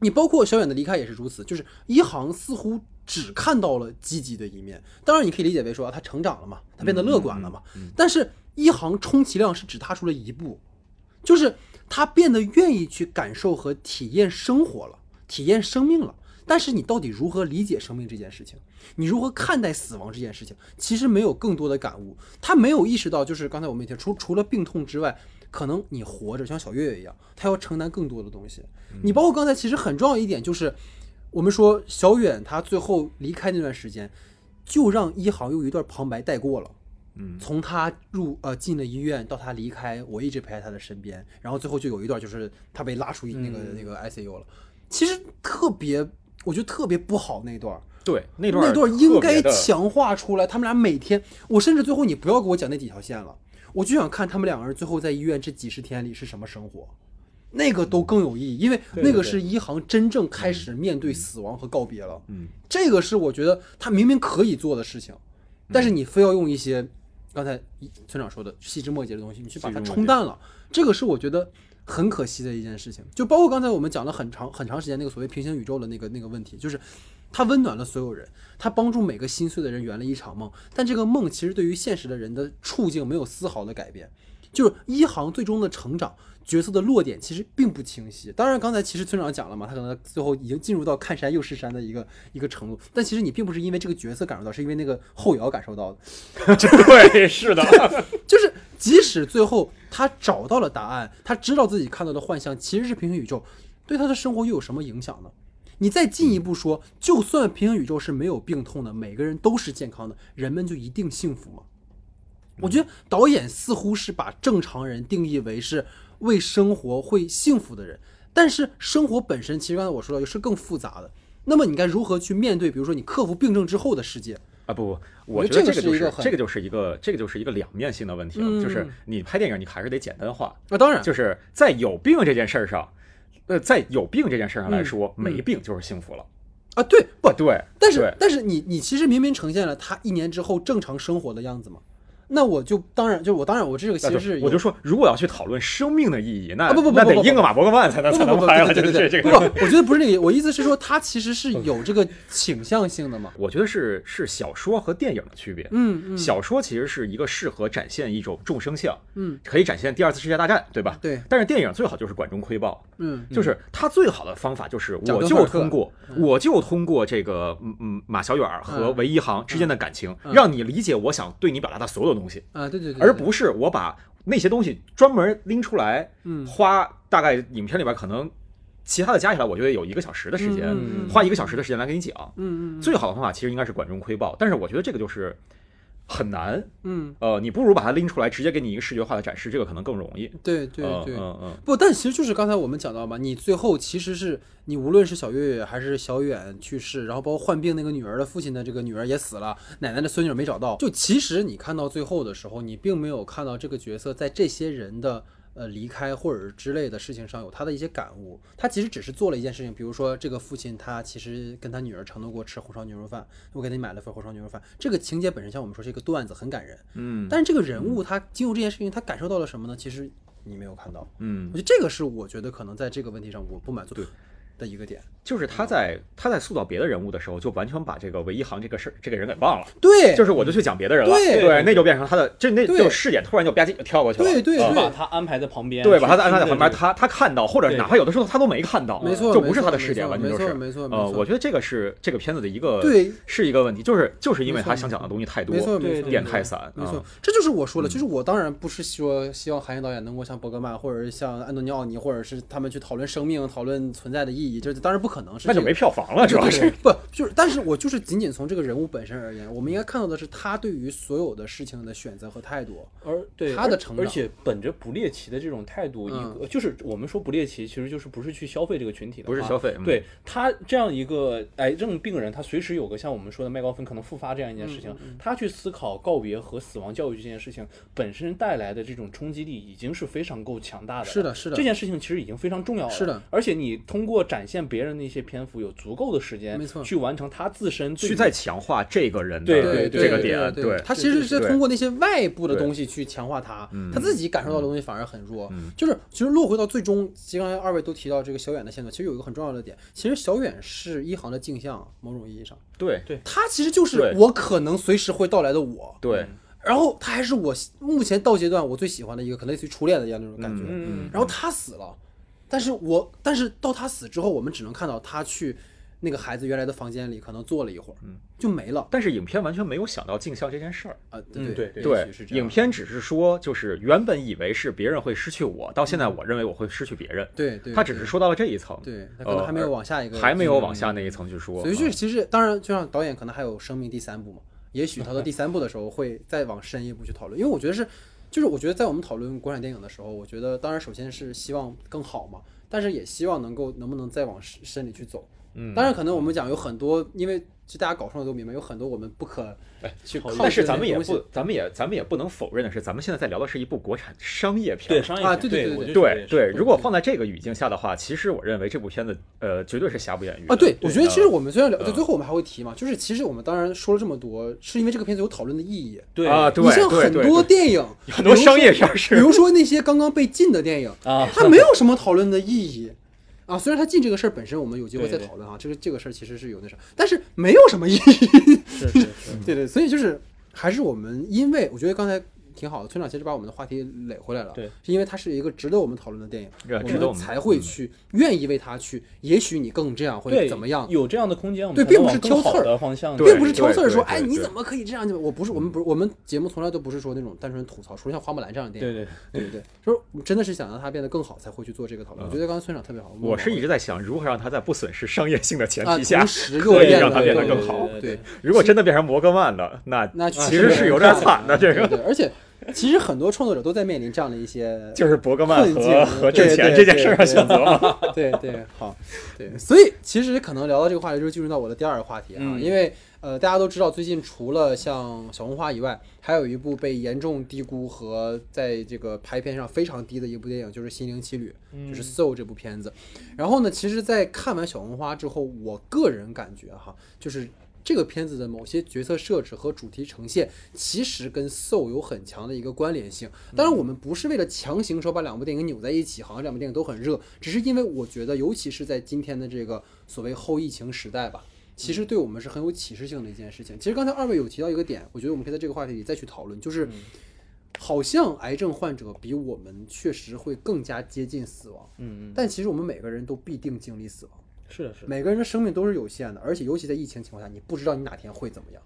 你包括小远的离开也是如此，就是一航似乎只看到了积极的一面。当然，你可以理解为说啊，他成长了嘛，他变得乐观了嘛。但是，一航充其量是只踏出了一步，就是他变得愿意去感受和体验生活了，体验生命了。但是你到底如何理解生命这件事情？你如何看待死亡这件事情？其实没有更多的感悟，他没有意识到，就是刚才我们也提，除除了病痛之外，可能你活着像小月月一样，他要承担更多的东西。你包括刚才其实很重要一点就是，我们说小远他最后离开那段时间，就让一航用一段旁白带过了。嗯，从他入呃进了医院到他离开，我一直陪在他的身边，然后最后就有一段就是他被拉出那个、嗯那个 ICU 了。其实特别，我觉得特别不好那段儿，对，那段那段应该强化出来，他们俩每天，我甚至最后你不要给我讲那几条线了，我就想看他们两个人最后在医院这几十天里是什么生活，那个都更有意义，因为那个是一航真正开始面对死亡和告别了。嗯，这个是我觉得他明明可以做的事情，但是你非要用一些刚才村长说的细枝末节的东西，你去把它冲淡了，这个是我觉得很可惜的一件事情。就包括刚才我们讲了很长很长时间那个所谓平行宇宙的那个那个问题，就是它温暖了所有人，它帮助每个心碎的人圆了一场梦，但这个梦其实对于现实的人的处境没有丝毫的改变。就是一航最终的成长角色的落点其实并不清晰。当然，刚才其实村长讲了嘛，他可能最后已经进入到看山又是山的一个一个程度，但其实你并不是因为这个角色感受到，是因为那个后摇感受到的。对，是的，就是即使最后他找到了答案，他知道自己看到的幻象其实是平行宇宙，对他的生活又有什么影响呢？你再进一步说，就算平行宇宙是没有病痛的，每个人都是健康的，人们就一定幸福吗？我觉得导演似乎是把正常人定义为是为生活会幸福的人，但是生活本身其实刚才我说到是更复杂的。那么你该如何去面对？比如说你克服病症之后的世界？啊不不，我觉得这个就得这个是一个这个就是一个这个就是一个两面性的问题了，嗯就是你拍电影你还是得简单化，啊，当然，就是在有病这件事儿上，呃，在有病这件事儿上来嗯说，嗯没病就是幸福了。啊，对，不，对，但是但是你你其实明明呈现了他一年之后正常生活的样子嘛，那我就当然就我当然我这个其实是我就说，如果要去讨论生命的意义，那啊不不不那得英格玛伯格曼才能才能拍了，对对对对，就是这这个。不不，我觉得不是那个，我意思是说他其实是有这个倾向性的嘛，我觉得是是小说和电影的区别。嗯嗯，小说其实是一个适合展现一种众生相，嗯，可以展现第二次世界大战，对吧？对，但是电影最好就是管中窥豹，嗯。就是它最好的方法就是我就通过我就通过这个嗯嗯马小远和嗯。韦一航之间的感情，嗯。让你理解我想对你表达的所有东西，啊，对对对，而不是我把那些东西专门拎出来，嗯。花大概影片里边可能其他的加起来，我觉得有一个小时的时间，嗯花一个小时的时间来给你讲。嗯嗯最好的方法其实应该是管中窥豹，但是我觉得这个就是很难。嗯，呃，你不如把它拎出来，直接给你一个视觉化的展示，这个可能更容易。对对嗯对。嗯嗯，不，但其实就是刚才我们讲到嘛，你最后其实是你无论是小月月还是小远去世，然后包括患病那个女儿的父亲的这个女儿也死了，奶奶的孙女没找到，就其实你看到最后的时候，你并没有看到这个角色在这些人的。呃，离开或者之类的事情上有他的一些感悟，他其实只是做了一件事情，比如说这个父亲他其实跟他女儿承诺过吃红烧牛肉饭，我给你买了份红烧牛肉饭，这个情节本身像我们说是一个段子，很感人，嗯。但是这个人物他经过这件事情，他感受到了什么呢？其实你没有看到，嗯。我，觉得这个是我觉得可能在这个问题上我不满足对的一个点。就是他在他在塑造别的人物的时候，就完全把这个韦一航这个事儿这个人给忘了。对，就是我就去讲别的人了，对。对，那就变成他的，这那对就视点突然就吧唧就跳过去了，啊对对对把他安排在旁边，对，把他安排在旁边，他他看到，或者哪怕有的时候他都没看到，没错就不是他的视点，完全就是，没错没错没呃，我觉得这个是这个片子的一个对是一个问题，就是就是因为他想讲的东西太多，没错没对错，点太散，没错啊，，这就是我说了，就是我当然不是说希望韩延导演能够像伯格曼，或者是像安东尼奥尼，或者是他们去讨论生命、讨论存在的意义，这当然不可能，是这个那就没票房了，主要是 不就是，但是我就是仅仅从这个人物本身而言，我们应该看到的是他对于所有的事情的选择和态度。而对他的成长而且本着不猎奇的这种态度，一嗯个就是我们说不猎奇，其实就是不是去消费这个群体的，不是消费，嗯对他这样一个癌症病人，他随时有个像我们说的麦高芬可能复发这样一件事嗯情，他去思考告别和死亡教育这件事情本身带来的这种冲击力，已经是非常够强大的了。是的是的这件事情其实已经非常重要了。是的，而且你通过展现别人的一些篇幅，有足够的时间，没错。去完成他自身去再强化这个人的对对这个对点，对，他其实是通过那些外部的东西去强化他嗯，他自己感受到的东西反而很弱。嗯。就是其实落回到最终，其实刚才二位都提到这个小远的线索，其实有一个很重要的点，其实小远是一行的镜像，某种意义上，对。对。他其实就是我可能随时会到来的我。对，然后他还是我目前到阶段我最喜欢的一个，可能类似于初恋的一样那种感觉。嗯。然后他死了，但是我但是到他死之后，我们只能看到他去那个孩子原来的房间里可能坐了一会儿，嗯，就没了但是影片完全没有想到镜像这件事儿。啊。嗯对对对影片只是说，就是原本以为是别人会失去我，到现在我认为我会失去别人。对对，他只是说到了这一层，对，他可能还没有呃往下一个，还没有往下那一层去说。所以这嗯其实当然，就像导演可能还有《生命》第三部嘛，也许他到第三部的时候会再往深一步去讨论，因为我觉得是，就是我觉得在我们讨论国产电影的时候，我觉得当然首先是希望更好嘛，但是也希望能够能不能再往深里去走。嗯。当然可能我们讲有很多，因为就大家搞创作都明白，有很多我们不可去靠近的东西，但是咱们也不，咱们也咱们也不能否认的是，咱们现在在聊的是一部国产商业片。对商业啊片对对对对我就觉得也是对对，如果放在这个语境下的话，其实我认为这部片子呃绝对是瑕不掩瑜啊，对，我觉得其实呃我们虽然聊，对，嗯最后我们还会提嘛，就是其实我们当然说了这么多，是因为这个片子有讨论的意义。对。啊，对你像对很多对。对电影，很多商业片是。比如说那些刚刚被禁的电影，啊，它没有什么讨论的意义啊。虽然他进这个事儿本身，我们有机会再讨论啊，这个这个事儿其实是有那啥，但是没有什么意义。是是是，对对，所以就是还是我们，因为我觉得刚才挺好的，村长其实把我们的话题垒回来了，对，是因为它是一个值得我们讨论的电影，我们才会去愿意为它去，也许你更这样或者，怎么样，有这样的空间，我们对并不是挑刺儿的方向，并不是挑刺儿说，哎，你怎么可以这样？我不是，我们不是，我们节目从来都不是说那种单纯吐槽，除了像花木兰这样的电影，对对对对对，说我们真的是想让它变得更好，才会去做这个讨论。我觉得刚才村长特别好，我是一直在想如何让它在不损失商业性的前啊，提下同，时又可以让它变得更好对对，如果真的变成摩根曼了，那那其实是有点惨的。这个对对，而且 其实很多创作者都在面临这样的一些就是伯格曼和和挣钱这件事儿对的选择嘛。对对，好，对，所以其实可能聊到这个话题，就进入到我的第二个话题啊，嗯因为呃，大家都知道，最近除了像小红花以外，还有一部被严重低估和在这个排片上非常低的一部电影，就是《心灵奇旅》，就是《Soul》这部片子。然后呢，其实，在看完小红花之后，我个人感觉哈，就是。这个片子的某些角色设置和主题呈现，其实跟《Soul》有很强的一个关联性。当然，我们不是为了强行说把两部电影扭在一起，好像两部电影都很热，只是因为我觉得，尤其是在今天的这个所谓后疫情时代吧，其实对我们是很有启示性的一件事情。其实刚才二位有提到一个点，我觉得我们可以在这个话题里再去讨论，就是好像癌症患者比我们确实会更加接近死亡，嗯，但其实我们每个人都必定经历死亡。是的，是的，每个人的生命都是有限的，而且尤其在疫情情况下，你不知道你哪天会怎么样。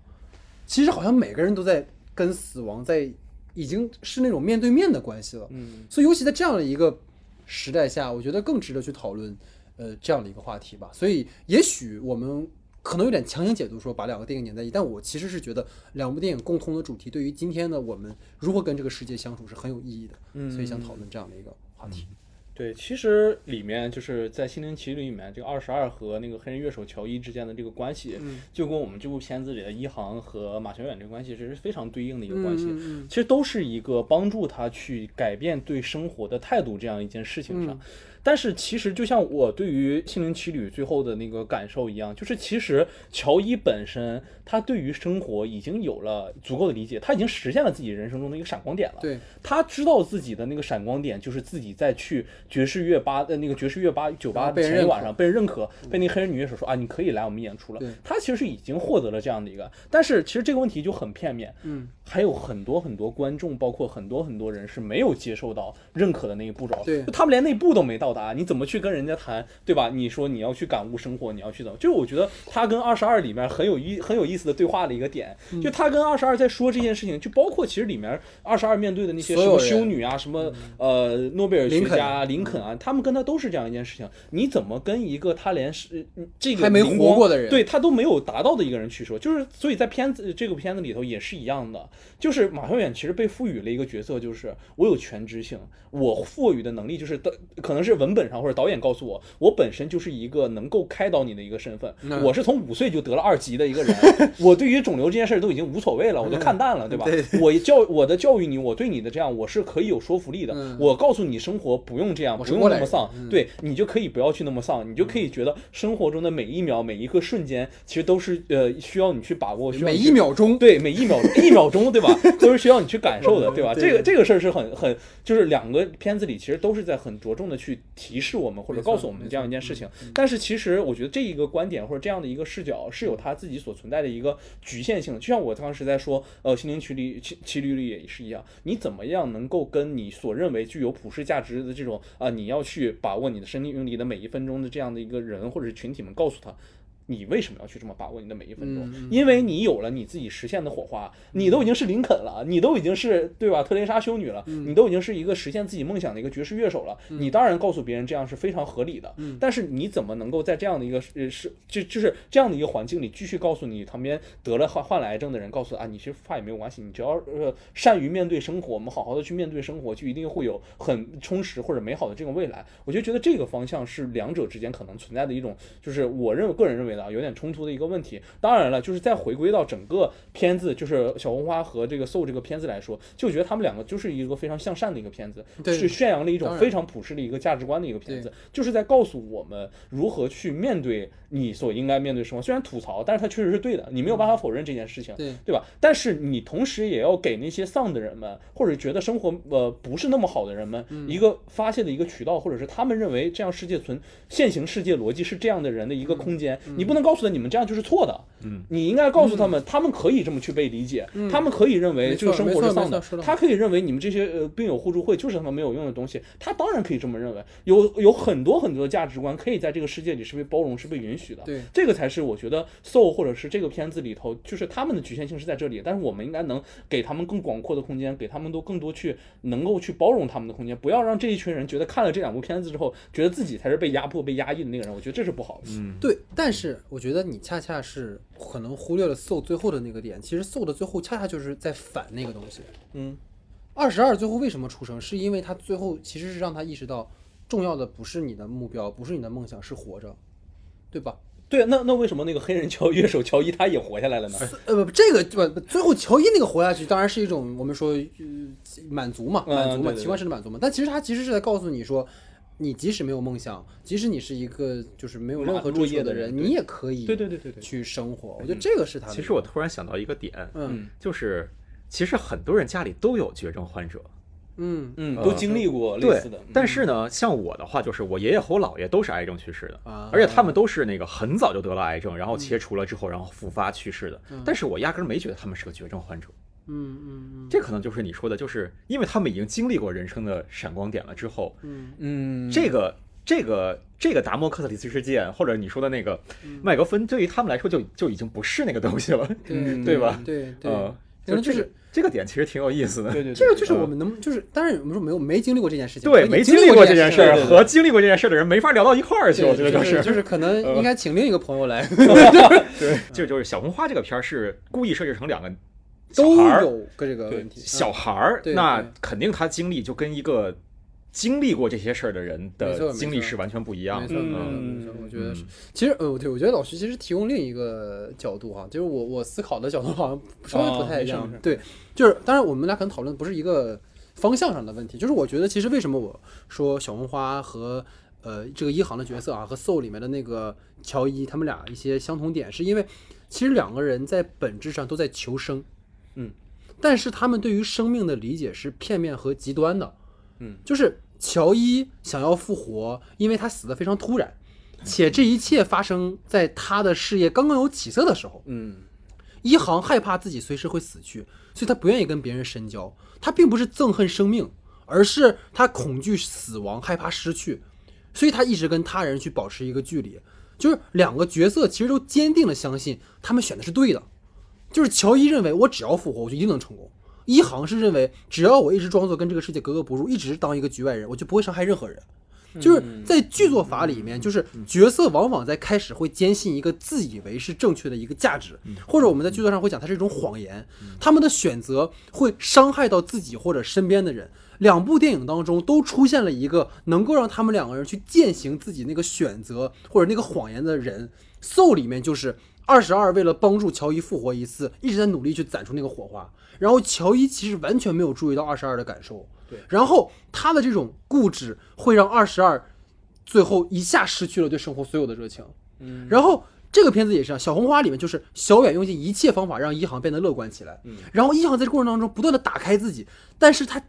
其实好像每个人都在跟死亡在已经是那种面对面的关系了。嗯，所以尤其在这样的一个时代下，我觉得更值得去讨论呃这样的一个话题吧。所以也许我们可能有点强行解读说把两个电影粘在一起，但我其实是觉得两部电影共通的主题对于今天的我们如何跟这个世界相处是很有意义的。嗯所以想讨论这样的一个话题。对，其实里面就是在《心灵奇旅》里面，这个二十二和那个黑人乐手乔伊之间的这个关系，就跟我们这部片子里的一航和马小远这个关系，这是非常对应的一个关系。嗯其实都是一个帮助他去改变对生活的态度这样一件事情上。但是其实就像我对于《心灵奇旅》最后的那个感受一样，就是其实乔伊本身他对于生活已经有了足够的理解，他已经实现了自己人生中的一个闪光点了。对，他知道自己的那个闪光点就是自己在去爵士乐吧的那个爵士乐吧酒吧前一晚上被人认可，被那个黑人女乐手说啊，你可以来我们演出了。他其实是已经获得了这样的一个，但是其实这个问题就很片面。嗯，还有很多很多观众，包括很多很多人是没有接受到认可的那一步骤，对。他们连那一步都没到达，你怎么去跟人家谈，对吧？你说你要去感悟生活，你要去怎么？就是我觉得他跟二十二里面很有意很有意思的对话的一个点，嗯。就他跟二十二在说这件事情，就包括其实里面二十二面对的那些什么修女啊，什么呃诺贝尔学家啊林肯啊，他们跟他都是这样一件事情，你怎么跟一个他连是呃这个还没活过的人。对他都没有达到的一个人去说，就是所以在片子这个片子里头也是一样的，就是马小远其实被赋予了一个角色，就是我有全知性，我赋予的能力就是的，可能是文本上或者导演告诉我，我本身就是一个能够开导你的一个身份，嗯我是从五岁就得了二级的一个人，我对于肿瘤这件事儿都已经无所谓了，我就看淡了，对吧？我教我的教育你，我对你的这样我是可以有说服力的，嗯。我告诉你生活不用这样，不用那么丧，嗯。对你就可以不要去那么丧，你就可以觉得生活中的每一秒每一个瞬间，其实都是呃需要你去把握，需要每一秒钟，对，每一秒一秒钟，对吧？都是需要你去感受的，对吧？对这个这个事儿是很很，就是两个片子里其实都是在很着重的去提示我们或者告诉我们这样一件事情。但是其实我觉得这一个观点或者这样的一个视角是有它自己所存在的一个局限性的。就像我当时在说，呃，心灵奇旅奇奇旅里也是一样，你怎么样能够跟你所认为具有普世价值的这种啊、你要去把握你的生命里的每一分钟的这样的一个人或者是群体们告诉他。你为什么要去这么把握你的每一分钟？因为你有了你自己实现的火花，你都已经是林肯了，你都已经是对吧？特蕾莎修女了，嗯你都已经是一个实现自己梦想的一个爵士乐手了。你当然告诉别人这样是非常合理的，嗯但是你怎么能够在这样的一个呃是就就是这样的一个环境里继续告诉你旁边得了患患了癌症的人，告诉啊你其实发也没有关系，你只要呃善于面对生活，我们好好的去面对生活，就一定会有很充实或者美好的这种未来。我就觉得这个方向是两者之间可能存在的一种，就是我认为个人认为有点冲突的一个问题。当然了，就是再回归到整个片子，就是小红花和这个 Soul 这个片子来说，就觉得他们两个就是一个非常向善的一个片子，对是宣扬了一种非常普世的一个价值观的一个片子，就是在告诉我们如何去面对你所应该面对生活。虽然吐槽，但是它确实是对的，你没有办法否认这件事情。对对吧？但是你同时也要给那些丧的人们，或者觉得生活呃不是那么好的人们，嗯一个发泄的一个渠道，或者是他们认为这样世界存现行世界逻辑是这样的人的一个空间。你不能告诉他你们这样就是错的，嗯，你应该告诉他们，他们可以这么去被理解，他们可以认为这个生活是丧的他可以认为你们这些呃病友互助会就是他们没有用的东西，他当然可以这么认为。有有很多很多的价值观可以在这个世界里是被包容、是被允许的。对这个才是我觉得 Soul 或者是这个片子里头，就是他们的局限性是在这里，但是我们应该能给他们更广阔的空间，给他们都更多去能够去包容他们的空间，不要让这一群人觉得看了这两部片子之后，觉得自己才是被压迫、被压抑的那个人。我觉得这是不好的。嗯，对，但是我觉得你恰恰是可能忽略了 Soul 最后的那个点，其实 Soul 的最后恰恰就是在反那个东西。嗯，二十二最后为什么出生？是因为他最后其实是让他意识到，重要的不是你的目标，不是你的梦想，是活着，对吧？对，那那为什么那个黑人乔乐手乔伊他也活下来了呢？呃不，这个不最后乔伊那个活下去，当然是一种我们说呃满足嘛，嗯满足嘛，对对对奇观式的满足嘛。但其实他其实是在告诉你说，你即使没有梦想，即使你是一个就是没有任何追求马路夜的人，你也可以对对对对对，去生活。我觉得这个是他的。其实我突然想到一个点，嗯就是其实很多人家里都有绝症患者，嗯。嗯，呃都经历过类似的。嗯。但是呢，像我的话，就是我爷爷和我姥爷都是癌症去世的，啊，而且他们都是那个很早就得了癌症，然后切除了之后，然后复发去世的。但是我压根儿没觉得他们是个绝症患者，嗯嗯嗯。这可能就是你说的，就是因为他们已经经历过人生的闪光点了之后，嗯。嗯，这个这个这个达摩克特里斯事件，或者你说的那个麦格芬，对于他们来说就就已经不是那个东西了，对嗯 对吧？对对，呃，可能就是这个点其实挺有意思的。对对，对这个就是嗯我们能就是，当然我们说没有没经历过这件事情，对，没经历过这件事儿和经历过这件事儿的人没法聊到一块儿去，我觉得就是就是可能呃应该请另一个朋友来 对，就就是小红花这个片儿是故意设置成两个小都孩，有个这个问题。小孩儿，对那肯定他经历就跟一个经历过这些事儿的人的经历是完全不一样的。没错，没错，嗯。没错，我觉得。其实，呃，对，我觉得老徐其实提供另一个角度哈，就是我我思考的角度好像稍微不太一样。对，就是当然我们俩可能讨论不是一个方向上的问题，就是我觉得其实为什么我说小红花和呃这个一航的角色啊和 Soul 里面的那个乔伊他们俩一些相同点，是因为其实两个人在本质上都在求生，嗯，但是他们对于生命的理解是片面和极端的，嗯，就是乔伊想要复活，因为他死的非常突然，且这一切发生在他的事业刚刚有起色的时候。嗯一航害怕自己随时会死去，所以他不愿意跟别人深交。他并不是憎恨生命，而是他恐惧死亡，害怕失去，所以他一直跟他人去保持一个距离。就是两个角色其实都坚定的相信他们选的是对的。就是乔伊认为我只要复活，我就一定能成功；一航是认为只要我一直装作跟这个世界格格不入，一直当一个局外人，我就不会伤害任何人。就是在剧作法里面，就是角色往往在开始会坚信一个自以为是正确的一个价值，或者我们在剧作上会讲它是一种谎言。他们的选择会伤害到自己或者身边的人。两部电影当中都出现了一个能够让他们两个人去践行自己那个选择或者那个谎言的人。Soul 里面就是二十二为了帮助乔伊复活一次，一直在努力去攒出那个火花，然后乔伊其实完全没有注意到二十二的感受。对。然后他的这种固执会让二十二最后一下失去了对生活所有的热情。嗯，然后这个片子也是啊，小红花里面就是小远用尽一切方法让一航变得乐观起来，嗯。然后一航在这过程当中不断的打开自己，但是他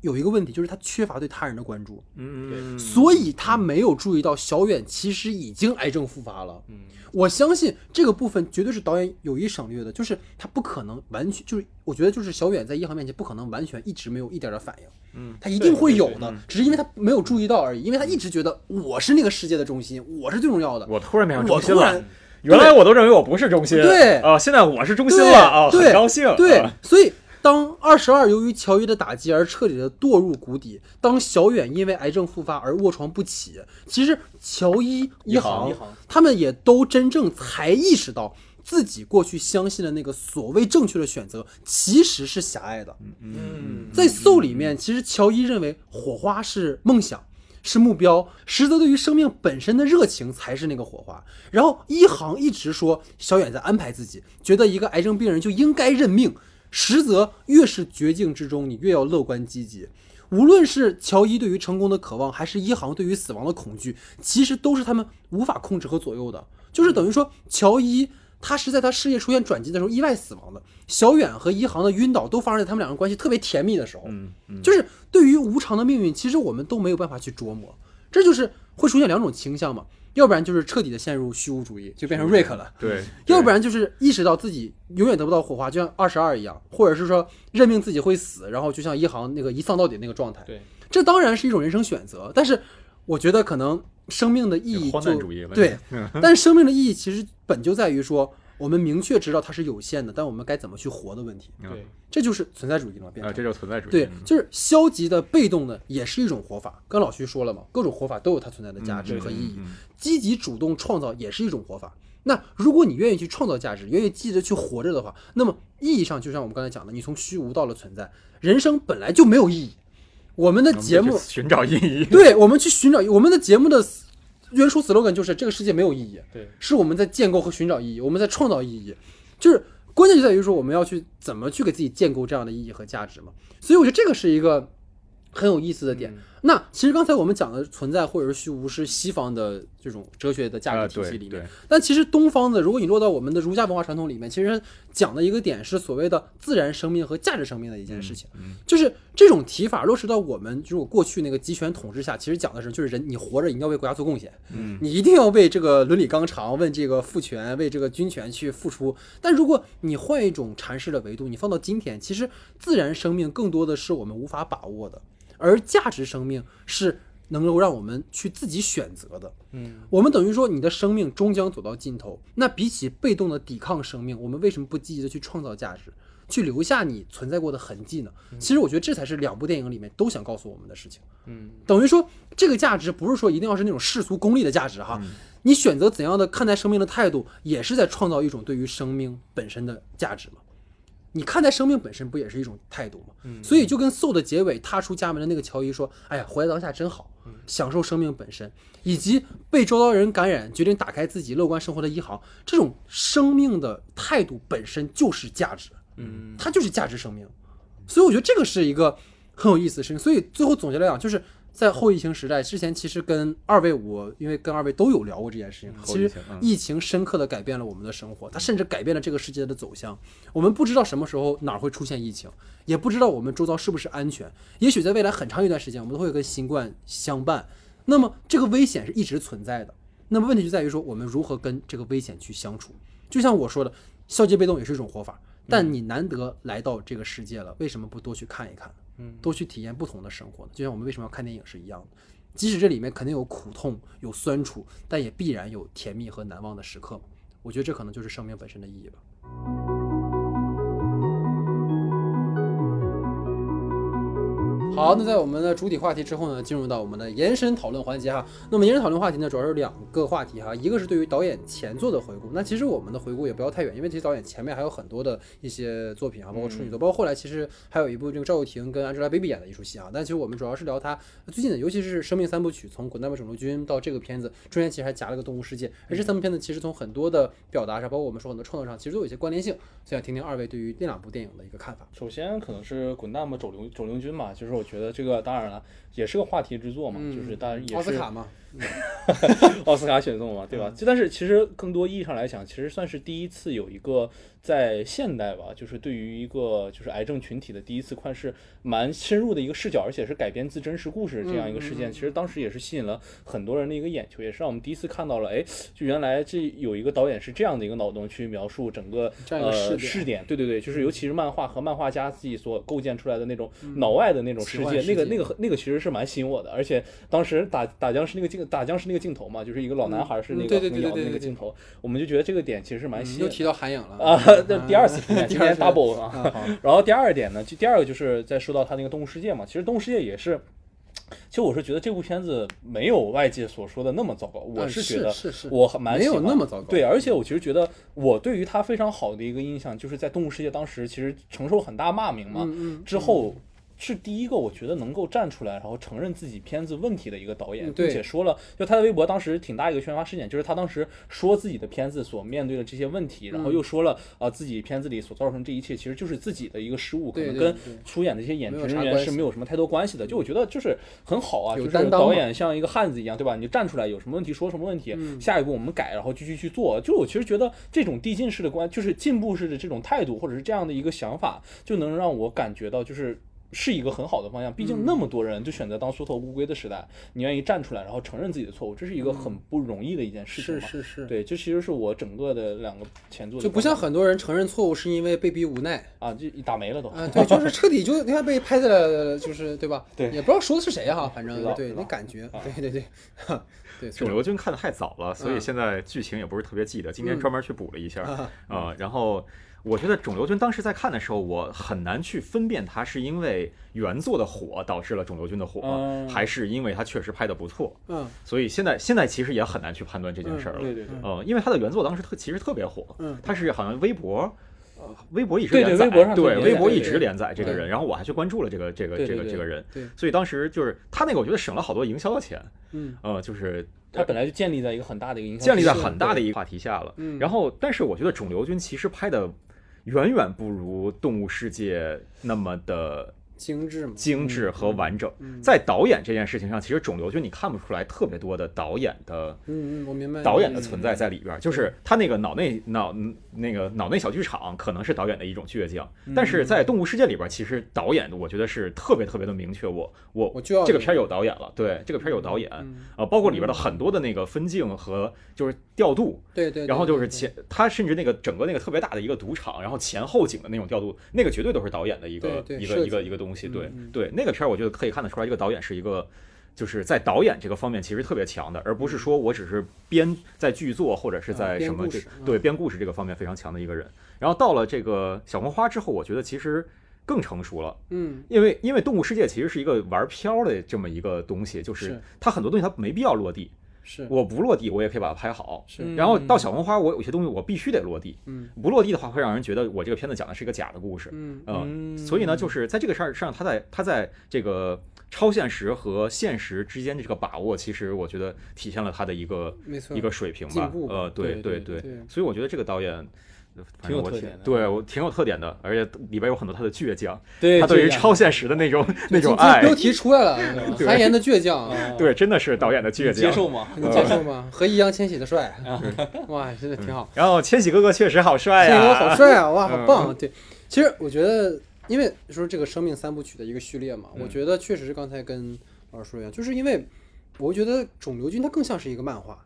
有一个问题，就是他缺乏对他人的关注，嗯，所以他没有注意到小远其实已经癌症复发了。嗯。我相信这个部分绝对是导演有意省略的，就是他不可能完全就是，我觉得就是小远在一航面前不可能完全一直没有一点点反应，嗯，他一定会有的只是因为他没有注意到而已，因为他一直觉得我是那个世界的中心，我是最重要的，我突然变成我中心了。突然，原来我都认为我不是中心，对啊，现在我是中心了。啊，对很高兴。对啊，所以当二十二由于乔伊的打击而彻底的堕入谷底，当小远因为癌症复发而卧床不起，其实乔伊、一航一航他们也都真正才意识到。自己过去相信的那个所谓正确的选择，其实是狭隘的。嗯，在 Soul 里面，其实乔伊认为火花是梦想，是目标，实则对于生命本身的热情才是那个火花。然后一航一直说小远在安排自己，觉得一个癌症病人就应该认命，实则越是绝境之中，你越要乐观积极。无论是乔伊对于成功的渴望，还是一航对于死亡的恐惧，其实都是他们无法控制和左右的。就是等于说，乔伊他是在他事业出现转机的时候意外死亡的，小远和一航的晕倒都发生在他们两个关系特别甜蜜的时候。嗯嗯，就是对于无常的命运，其实我们都没有办法去琢磨，这就是会出现两种倾向嘛，要不然就是彻底的陷入虚无主义，就变成瑞克了。对，要不然就是意识到自己永远得不到火花，就像二十二一样，或者是说认命自己会死，然后就像一航那个一丧到底那个状态。对，这当然是一种人生选择，但是我觉得可能生命的意义荒就对，但是生命的意义其实本就在于说，我们明确知道它是有限的，但我们该怎么去活的问题，对，这就是存在主义了嘛，变。这就是存在主义。对嗯，就是消极的、被动的，也是一种活法。刚老徐说了嘛，各种活法都有它存在的价值嗯和意义。嗯积极主动创造也是一种活法。那如果你愿意去创造价值，愿意积极的去活着的话，那么意义上就像我们刚才讲的，你从虚无到了存在，人生本来就没有意义。我们的节目寻找意义。对，我们去寻找我们的节目的原初 slogan 就是这个世界没有意义，对，是我们在建构和寻找意义，我们在创造意义，就是关键就在于说我们要去怎么去给自己建构这样的意义和价值嘛。所以我觉得这个是一个很有意思的点。嗯那其实刚才我们讲的存在或者是虚无是西方的这种哲学的价啊，值体系对里面，对，但其实东方的，如果你落到我们的儒家文化传统里面，其实讲的一个点是所谓的自然生命和价值生命的一件事情。嗯就是这种提法落实到我们如果过去那个集权统治下，其实讲的是就是人你活着一定要为国家做贡献，嗯，你一定要为这个伦理纲常、为这个父权、为这个军权去付出。但如果你换一种阐释的维度，你放到今天，其实自然生命更多的是我们无法把握的，而价值生命是能够让我们去自己选择的。嗯，我们等于说，你的生命终将走到尽头。那比起被动的抵抗生命，我们为什么不积极的去创造价值，去留下你存在过的痕迹呢？其实我觉得这才是两部电影里面都想告诉我们的事情。嗯，等于说，这个价值不是说一定要是那种世俗功利的价值哈，你选择怎样的看待生命的态度，也是在创造一种对于生命本身的价值嘛。你看待生命本身不也是一种态度吗？所以就跟《Soul》的结尾踏出家门的那个乔伊说：“哎呀，活在当下真好，享受生命本身。”以及被周遭人感染，决定打开自己乐观生活的一行，这种生命的态度本身就是价值，嗯，它就是价值生命。所以我觉得这个是一个很有意思的事情。所以最后总结来讲，就是在后疫情时代之前，其实跟二位我因为跟二位都有聊过这件事情。其实疫情深刻的改变了我们的生活，它甚至改变了这个世界的走向。我们不知道什么时候哪儿会出现疫情，也不知道我们周遭是不是安全。也许在未来很长一段时间，我们都会跟新冠相伴。那么这个危险是一直存在的。那么问题就在于说，我们如何跟这个危险去相处？就像我说的，消极被动也是一种活法。但你难得来到这个世界了，为什么不多去看一看？嗯，多去体验不同的生活呢？就像我们为什么要看电影是一样的。即使这里面肯定有苦痛、有酸楚，但也必然有甜蜜和难忘的时刻。我觉得这可能就是生命本身的意义吧。好，那在我们的主体话题之后呢，进入到我们的延伸讨论环节哈。那么延伸讨论话题呢，主要是两个话题哈，一个是对于导演前作的回顾。那其实我们的回顾也不要太远，因为其实导演前面还有很多的一些作品啊，包括处女座，包括后来其实还有一部这个赵又廷跟 Angelababy 演的一出戏啊。但其实我们主要是聊他最近的，尤其是生命三部曲，从《滚蛋吧肿瘤君》到这个片子，中间其实还夹了个动物世界。而这三部片子其实从很多的表达上，包括我们说很多创作上，其实都有一些关联性。所以想听听二位对于那两部电影的一个看法。首先可能是滚蛋吧肿瘤肿瘤君嘛，就是我觉得这个当然了也是个话题之作嘛，嗯就是当然也是奥斯卡嘛，奥斯卡选送嘛，对吧？就但是其实更多意义上来讲，其实算是第一次有一个在现代吧，就是对于一个就是癌症群体的第一次算是蛮深入的一个视角，而且是改编自真实故事这样一个事件。其实当时也是吸引了很多人的一个眼球，也是让我们第一次看到了，哎，就原来这有一个导演是这样的一个脑洞去描述整个呃点。试点，对对对，就是尤其是漫画和漫画家自己所构建出来的那种脑外的那种世界。那个那个那个其实是蛮吸引我的，而且当时打打僵尸那个镜打僵尸那个镜头嘛，就是一个老男孩是那个横摇的对对对对那个镜头，我们就觉得这个点其实是蛮吸引的。又提到韩影了啊，这 第二次出现，今天第二次 double 啊。啊，好，然后第二点呢，就第二个就是在说到他那个《动物世界》嘛，其实《动物世界》也是，其实我是觉得这部片子没有外界所说的那么糟糕，我嗯是觉得我还蛮没有喜欢那么糟糕对，而且我其实觉得我对于他非常好的一个印象，就是在《动物世界》当时其实承受很大骂名嘛，之后。是第一个，我觉得能够站出来，然后承认自己片子问题的一个导演，并且说了，就他的微博当时挺大一个宣发事件，就是他当时说自己的片子所面对的这些问题，然后嗯又说了啊、呃自己片子里所造成这一切其实就是自己的一个失误，可能跟出演的这些演职人员是没有什么太多关系的。就我觉得就是很好啊，就是导演像一个汉子一样，对吧？你就站出来，有什么问题说什么问题，嗯下一步我们改，然后继续去做。就我其实觉得这种递进式的关，就是进步式的这种态度，或者是这样的一个想法，就能让我感觉到就是。是一个很好的方向，毕竟那么多人就选择当缩头乌龟的时代，你愿意站出来，然后承认自己的错误，这是一个很不容易的一件事情嘛。是是是，对，这其实是我整个的两个前作就不像很多人承认错误是因为被逼无奈啊，就打没了都。啊，对，就是彻底就你看被拍在了，就是对吧？对也不知道说的是谁哈，反正对那感觉啊，对对对，哈 对，肿瘤君看的太早了，所以嗯现在剧情也不是特别记得。今天嗯专门去补了一下，啊呃，然后我觉得肿瘤君当时在看的时候，我很难去分辨它是因为原作的火导致了肿瘤君的火，嗯还是因为他确实拍的不错。嗯所以现在现在其实也很难去判断这件事儿了。对对对，呃，因为他的原作当时特其实特别火，嗯他是好像微博。呃微博一直连载，微博上对微博一直连载这个人，然后我还去关注了这个这个这个这个人，对，所以当时就是他那个，我觉得省了好多营销的钱，嗯呃，就是他本来就建立在一个很大的一个影响建立在很大的一个话题下了。嗯然后，但是我觉得肿瘤君其实拍的远远不如《动物世界》那么的精致嘛，精致和完整。嗯。在导演这件事情上，其实肿瘤君你看不出来特别多的导演的嗯嗯，我明白。导演的存在在里边儿，就是他那个脑内脑那个脑内小剧场可能是导演的一种倔强，嗯但是在《动物世界》里边儿，其实导演我觉得是特别特别的明确，我我我就要这个片儿有导演了，对，这个片儿有导演，嗯。呃，包括里边的很多的那个分镜和就是调度，对对，然后就是前，他甚至那个整个那个特别大的一个赌场，然后前后景的那种调度，那个绝对都是导演的一个一个一个一个东西。对嗯对，那个片儿我觉得可以看得出来，这个导演是一个。就是在导演这个方面其实特别强的，而不是说我只是编在剧作或者是在什么这对编故事这个方面非常强的一个人。然后到了这个小红花之后，我觉得其实更成熟了，嗯因为因为动物世界其实是一个玩飘的这么一个东西，就是是它很多东西它没必要落地，是我不落地我也可以把它拍好。是嗯然后到小红花，我有些东西我必须得落地，嗯不落地的话会让人觉得我这个片子讲的是一个假的故事。嗯嗯，嗯所以呢，就是在这个事儿上，他在他在这个超现实和现实之间的这个把握，其实我觉得体现了他的一个没错一个水平吧。呃，对对对对所以我觉得这个导演。反正我挺挺有特点的对我挺有特点的，而且里边有很多他的倔强，对他对于超现实的那种那种爱，标题出来了，对韩延的倔强，啊对，真的是导演的倔强。接受吗？你接受吗？和易烊千玺的帅，哇，真的挺好。然后千玺哥哥确实好帅呀，千玺哥好帅啊！哇，好嗯棒！对，其实我觉得，因为说这个生命三部曲的一个序列嘛，嗯我觉得确实是刚才跟老师说一样，就是因为我觉得肿瘤君它更像是一个漫画，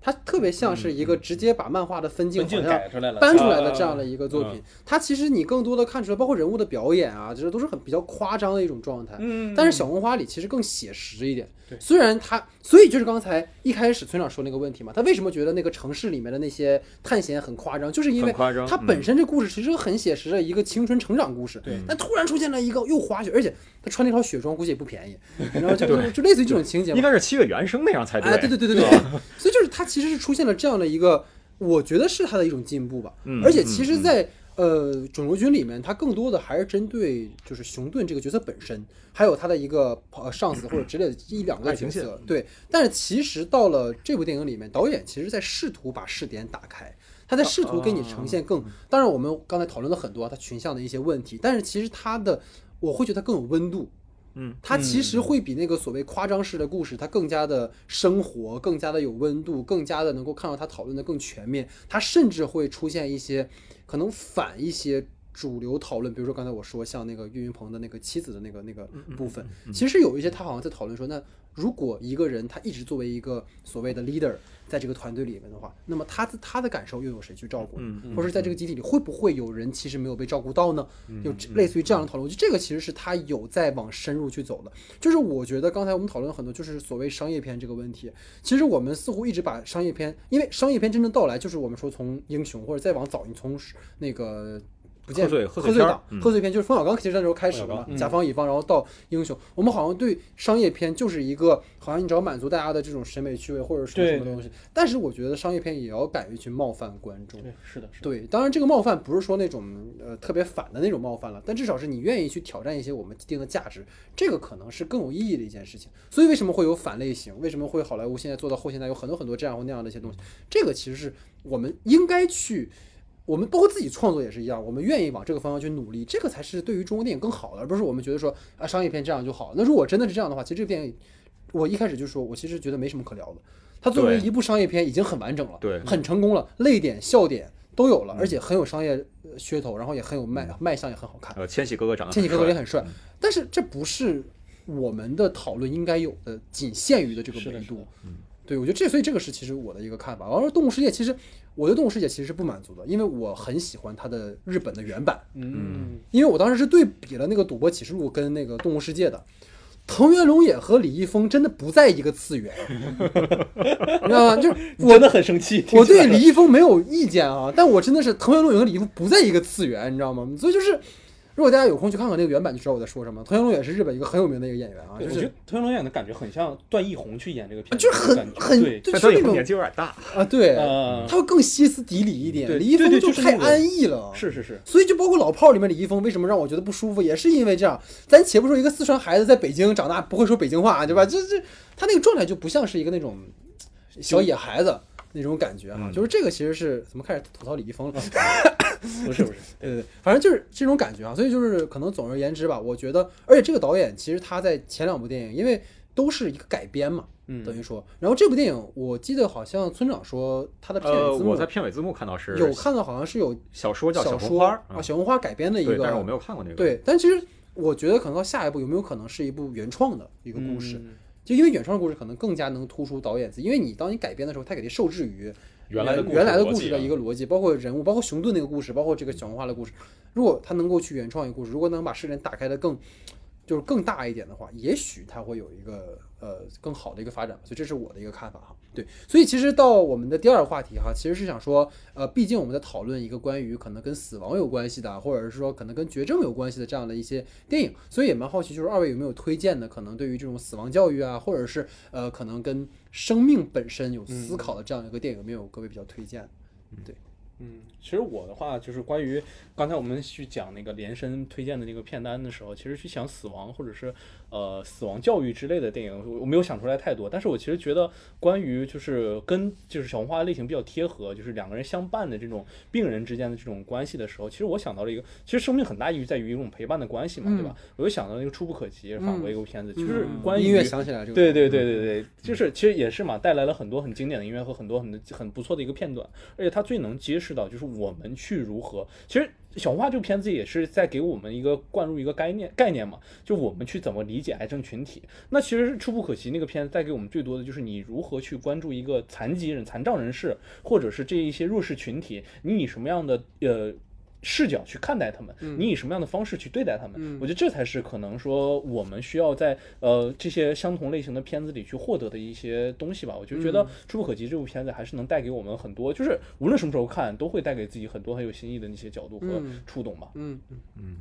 它特别像是一个直接把漫画的分镜好像改出来了，搬出来的啊这样的一个作品。它其实你更多的看出来，包括人物的表演啊，就是都是很比较夸张的一种状态。嗯，但是小红花里其实更写实一点对。虽然他，所以就是刚才一开始村长说那个问题嘛，他为什么觉得那个城市里面的那些探险很夸张，就是因为很夸张它本身这故事其实很写实的一个青春成长故事。对但突然出现了一个又滑雪，而且他穿那套雪装估计也不便宜，然后就就就类似于这种情节嘛应。该是七月原声那样才哎，对对对对对对，所以就是他其实是出现了这样的一个，我觉得是他的一种进步吧。嗯而且其实在，呃肿瘤君里面，它更多的还是针对就是熊顿这个角色本身，还有他的一个呃上司或者之类的一两个角色。对，但是其实到了这部电影里面，导演其实在试图把视点打开。他在试图给你呈现更，当然我们刚才讨论了很多他群像的一些问题，但是其实他的，我会觉得他更有温度，嗯，它其实会比那个所谓夸张式的故事，它更加的生活，更加的有温度，更加的能够看到它讨论的更全面。它甚至会出现一些可能反一些主流讨论，比如说刚才我说像那个岳云鹏的那个妻子的那个那个嗯部分，其实有一些他好像在讨论说，那如果一个人他一直作为一个所谓的 leader 在这个团队里面的话，那么他的他的感受又有谁去照顾呢？嗯或者是在这个集体里会不会有人其实没有被照顾到呢？嗯有类似于这样的讨论，我觉得这个其实是他有在往深入去走的。就是我觉得刚才我们讨论了很多，就是所谓商业片这个问题，其实我们似乎一直把商业片，因为商业片真正到来，就是我们说从英雄或者再往早，你从那个。不见贺岁档，嗯贺岁片就是冯小刚其实那时候开始冯小嘛，甲方乙方，然后到英雄，我们好像对商业片就是一个好像你只要满足大家的这种审美趣味或者什么什么东西，但是我觉得商业片也要敢于去冒犯观众，对，是的，是的。对，当然这个冒犯不是说那种呃特别反的那种冒犯了，但至少是你愿意去挑战一些我们既定的价值，这个可能是更有意义的一件事情。所以为什么会有反类型？为什么会好莱坞现在做到后现代有很多很多这样或那样的一些东西？这个其实是我们应该去。我们包括自己创作也是一样，我们愿意往这个方向去努力，这个才是对于中国电影更好的，而不是我们觉得说啊商业片这样就好。那如果真的是这样的话，其实这个电影，我一开始就说，我其实觉得没什么可聊的。它作为一部商业片已经很完整了，对很成功了，泪点、笑点都有了，而且很有商业呃噱头，然后也很有卖卖相，也很好看。呃，千玺哥哥长得千玺哥哥也很很帅，但是这不是我们的讨论应该有的，仅限于的这个维度。对，我觉得这，所以这个是其实我的一个看法。完了，动物世界其实我对动物世界其实是不满足的，因为我很喜欢它的日本的原版，嗯，因为我当时是对比了那个《赌博启示录》跟那个《动物世界》的。藤原龙也和李易峰真的不在一个次元，你知道吗？就是 我真的很生气。我对李易峰没有意见啊，但我真的是藤原龙也和李易峰不在一个次元，你知道吗？所以就是，如果大家有空去看看那个原版，就知道我在说什么。藤原龙也是日本一个很有名的一个演员啊，就是我觉得藤原龙演的感觉很像段奕宏去演这个片子，就是很很对，就，是那种年纪有点大，啊，对，呃，他会更歇斯底里一点。李易峰对对就太安逸了，是是是，所以就包括老炮儿里面李易峰为什么让我觉得不舒服，也是因为这样。咱且不说一个四川孩子在北京长大不会说北京话，对吧？这这他那个状态就不像是一个那种小野孩子那种感觉哈、嗯就是这个其实是怎么开始吐槽李易峰了？不是不是，对对对，反正就是这种感觉啊。所以就是可能总而言之吧，我觉得，而且这个导演其实他在前两部电影，因为都是一个改编嘛，嗯等于说，然后这部电影我记得好像村长说他的片呃，尾字幕我在片尾字幕看到是有看到好像是有小说叫小说红花啊，小红花改编的一，个，但是我没有看过那个。，对，但其实我觉得可能到下一步有没有可能是一部原创的一个故事？嗯就因为原创的故事可能更加能突出导演自己，因为你当你改编的时候，他肯定受制于原来的故事原来的故事的一个逻辑，包括人物，包括熊顿那个故事，包括这个小红花的故事。如果他能够去原创一个故事，如果能把视点打开的更就是更大一点的话，也许它会有一个呃更好的一个发展。所以这是我的一个看法哈。对，所以其实到我们的第二个话题哈，其实是想说，呃，毕竟我们在讨论一个关于可能跟死亡有关系的，或者是说可能跟绝症有关系的这样的一些电影，所以也蛮好奇，就是二位有没有推荐的，可能对于这种死亡教育啊，或者是呃可能跟生命本身有思考的这样一个电影，有没有各位比较推荐对？嗯，其实我的话就是关于刚才我们去讲那个连申推荐的那个片单的时候，其实去想死亡或者是呃死亡教育之类的电影，我我没有想出来太多。但是我其实觉得关于就是跟就是小红花类型比较贴合，就是两个人相伴的这种病人之间的这种关系的时候，其实我想到了一个，其实生命很大意义在于一种陪伴的关系嘛，对吧？我就想到那个《触不可及》法国一个片子，就是关于音乐响起来这个，对对对对对，就是其实也是嘛，带来了很多很经典的音乐和很多很很不错的一个片段，而且它最能揭示到就是我们去如何，其实。小红花这个片子也是在给我们一个灌入一个概念概念嘛，就我们去怎么理解癌症群体。那其实是《触不可及》那个片子带给我们最多的就是你如何去关注一个残疾人、残障人士，或者是这一些弱势群体，你以什么样的呃视角去看待他们，你以什么样的方式去对待他们？我觉得这才是可能说我们需要在呃这些相同类型的片子里去获得的一些东西吧。我就觉得《触不可及》这部片子还是能带给我们很多，就是无论什么时候看，都会带给自己很多很有新意的那些角度和触动吧。嗯，嗯，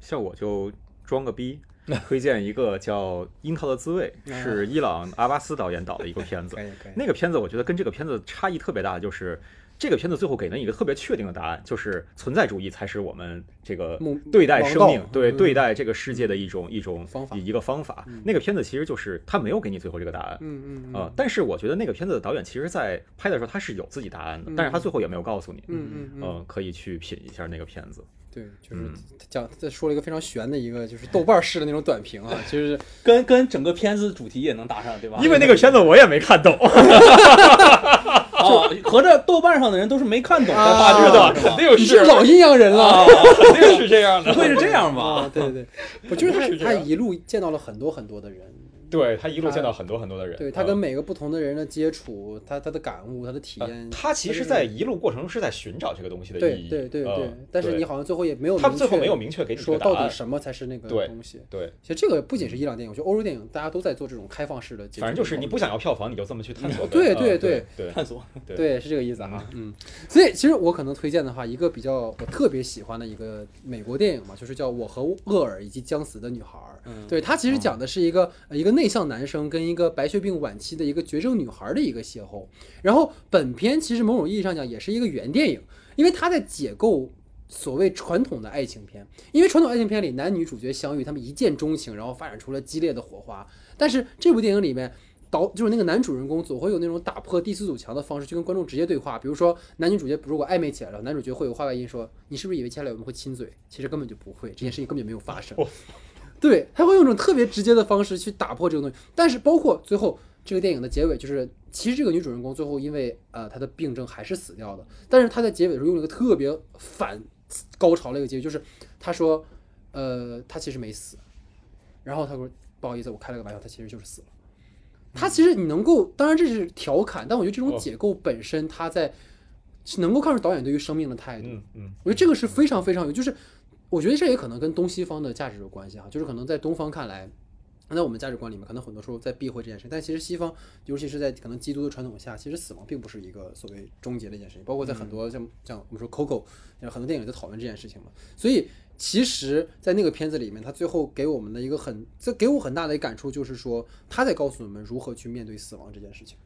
像我就装个逼，推荐一个叫《樱桃的滋味》，是伊朗阿巴斯导演导的一个片子 可。以可以，那个片子我觉得跟这个片子差异特别大，就是这个片子最后给了一个特别确定的答案，就是存在主义才是我们这个对待生命、对嗯对待这个世界的一种一种方法一个方法。那个片子其实就是他没有给你最后这个答案。嗯嗯呃，但是我觉得那个片子的导演其实在拍的时候他是有自己答案的，但是他最后也没有告诉你。嗯嗯可以去品一下那个片子。对，就是嗯讲再说了一个非常悬的一个，就是豆瓣式的那种短评啊，就是跟跟整个片子主题也能搭上，对吧？因为那个片子我也没看懂。哦，合着豆瓣上的人都是没看懂的啊八是的，这个肯定你是老阴阳人了。啊，肯定是这样的。不 会是这样啊，吧？对对对，不就是他是他一路见到了很多很多的人，对他一路见到很多很多的人，对他嗯跟每个不同的人的接触，他他的感悟，他的体呃验，他其实，在一路过程中是在寻找这个东西的对意义。对对对嗯，但是你好像最后也没有明确他最后没有明确给你说。到底什么才是那个东西。对，其实这个不仅是伊朗电影，我觉得欧洲电影大家都在做这种开放式的。反正就是你不想要票房，你就这么去探索。对嗯对对对探索对对，是这个意思哈。嗯，所以其实我可能推荐的话，一个比较我特别喜欢的一个美国电影嘛，就是叫《我和厄尔以及将死的女孩》。嗯对，它其实讲的是一个、呃一个内向男生跟一个白血病晚期的一个绝症女孩的一个邂逅。然后本片其实某种意义上讲也是一个原电影，因为它在解构。所谓传统的爱情片，因为传统爱情片里男女主角相遇，他们一见钟情，然后发展出了激烈的火花。但是这部电影里面，导就是那个男主人公总会有那种打破第四堵墙的方式去跟观众直接对话。比如说男女主角如果暧昧起来了，男主角会有话外音说：“你是不是以为接下来我们会亲嘴？其实根本就不会，这件事情根本就没有发生。”对，他会用一种特别直接的方式去打破这个东西。但是包括最后这个电影的结尾，就是其实这个女主人公最后因为呃她的病症还是死掉的，但是她在结尾的时候用了一个特别反高潮的一个结局，就是她说呃她其实没死，然后她说不好意思，我开了个玩笑，她其实就是死了。她其实你能够，当然这是调侃，但我觉得这种哦解构本身，它在是能够看出导演对于生命的态度。嗯嗯，我觉得这个是非常非常有，就是我觉得这也可能跟东西方的价值有关系哈，就是可能在东方看来，在我们价值观里面，可能很多时候在避讳这件事情，但其实西方，尤其是在可能基督的传统下，其实死亡并不是一个所谓终结的一件事情，包括在很多像像我们说 Coco，很多电影在讨论这件事情嘛，所以。其实，在那个片子里面，他最后给我们的一个很，这给我很大的一个感触，就是说他在告诉我们如何去面对死亡这件事情。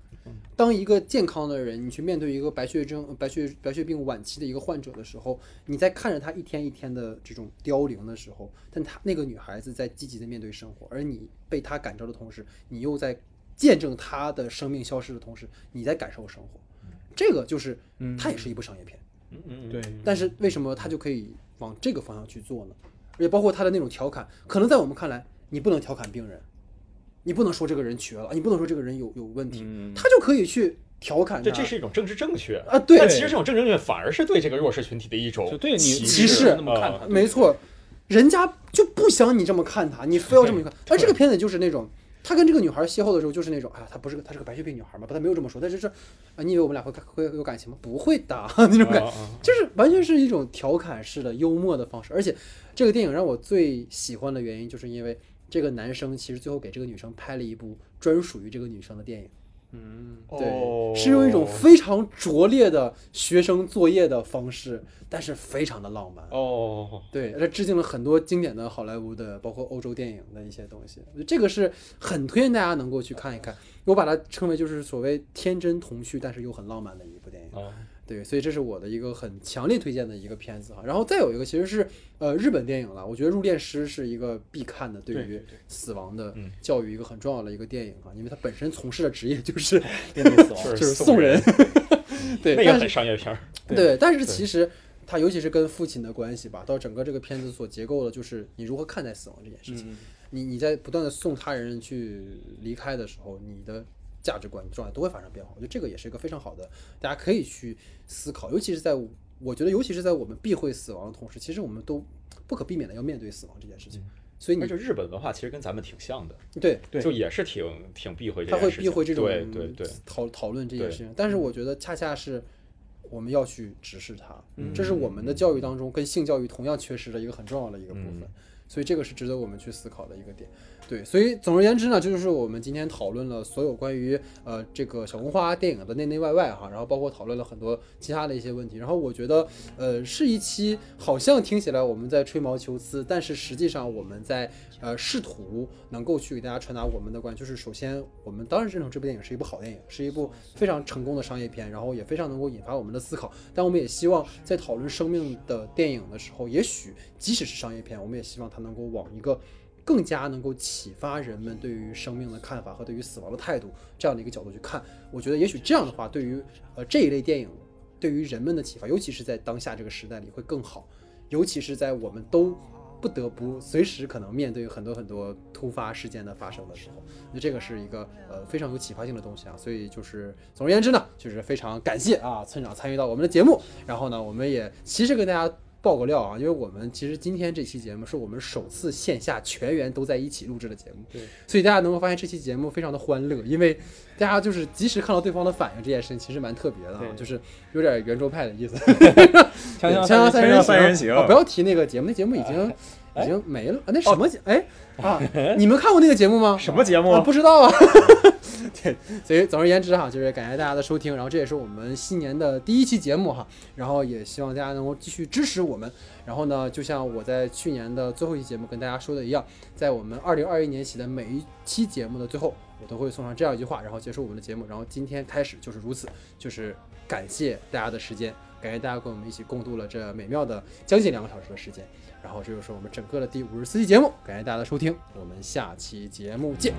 当一个健康的人，你去面对一个白血症、白血白血病晚期的一个患者的时候，你在看着他一天一天的这种凋零的时候，但他那个女孩子在积极的面对生活，而你被他感召的同时，你又在见证他的生命消失的同时，你在感受生活。这个就是，它也是一部商业片。嗯嗯，对，但是为什么他就可以往这个方向去做呢？而且包括他的那种调侃，可能在我们看来，你不能调侃病人，你不能说这个人瘸了，你不能说这个人有有问题，嗯。他就可以去调侃这他。这是一种政治正确。啊对。但其实这种政治正确反而是对这个弱势群体的一种就对你歧歧视。那么看他，没错，人家就不想你这么看他，你非要这么看。而这个片子就是那种，他跟这个女孩邂逅的时候，就是那种，哎呀，她不是个，她是个白血病女孩嘛，不，他没有这么说，但就是，啊，你以为我们俩会会有感情吗？不会的，那种感就是完全是一种调侃式的幽默的方式，而且这个电影让我最喜欢的原因，就是因为这个男生其实最后给这个女生拍了一部专属于这个女生的电影，嗯，对，哦是用一种非常拙劣的学生作业的方式，但是非常的浪漫。哦，对，它致敬了很多经典的好莱坞的，包括欧洲电影的一些东西。这个是很推荐大家能够去看一看。我把它称为就是所谓天真童趣，但是又很浪漫的一部电影。啊对，所以这是我的一个很强烈推荐的一个片子哈。然后再有一个其实是呃日本电影了，我觉得《入殓师》是一个必看的，对于死亡的嗯教育一个很重要的一个电影哈，因为它本身从事的职业就是 面对死亡就，是送送人，对，那个很商业片儿，对，但是其实它尤其是跟父亲的关系吧，到整个这个片子所结构的就是你如何看待死亡这件事情。嗯，你你在不断的送他人去离开的时候，你的价值观状态都会发生变化。我觉得这个也是一个非常好的，大家可以去思考，尤其是在我觉得，尤其是在我们避讳死亡的同时，其实我们都不可避免的要面对死亡这件事情。所以你而且日本文化其实跟咱们挺像的，对对。就也是挺挺避讳这他会件事情，避讳这种对对对，讨讨论这件事情，但是我觉得恰恰是我们要去直视它，嗯。这是我们的教育当中跟性教育同样缺失的一个很重要的一个部分，嗯。所以这个是值得我们去思考的一个点。对，所以总而言之呢，这就是我们今天讨论了所有关于呃这个小红花电影的内内外外哈，然后包括讨论了很多其他的一些问题。然后我觉得呃是一期好像听起来我们在吹毛求疵，但是实际上我们在呃试图能够去给大家传达我们的观。就是首先我们当然认同这部电影是一部好电影，是一部非常成功的商业片，然后也非常能够引发我们的思考。但我们也希望在讨论生命的电影的时候，也许即使是商业片，我们也希望它能够往一个更加能够启发人们对于生命的看法和对于死亡的态度这样的一个角度去看。我觉得也许这样的话，对于呃这一类电影对于人们的启发，尤其是在当下这个时代里会更好，尤其是在我们都不得不随时可能面对很多很多突发事件的发生的时候，那这个是一个呃非常有启发性的东西啊。所以就是总而言之呢，就是非常感谢啊村长参与到我们的节目，然后呢，我们也其实跟大家。爆个料啊，因为我们其实今天这期节目是我们首次线下全员都在一起录制的节目，对，所以大家能够发现这期节目非常的欢乐，因为大家就是及时看到对方的反应，这件事情其实蛮特别的啊，就是有点圆桌派的意思。锵锵锵锵三人行哦不要提那个节目，那节目已经已经没了。啊那什么节？哎啊，你们看过那个节目吗？什么节目啊，不知道啊。对，所以总而言之哈，就是感谢大家的收听，然后这也是我们新年的第一期节目哈，然后也希望大家能够继续支持我们。然后呢，就像我在去年的最后一期节目跟大家说的一样，在我们二零二一年起的每一期节目的最后，我都会送上这样一句话，然后结束我们的节目。然后今天开始就是如此，就是感谢大家的时间，感谢大家跟我们一起共度了这美妙的将近两个小时的时间。然后这就是我们整个的第五十四期节目，感谢大家的收听，我们下期节目见。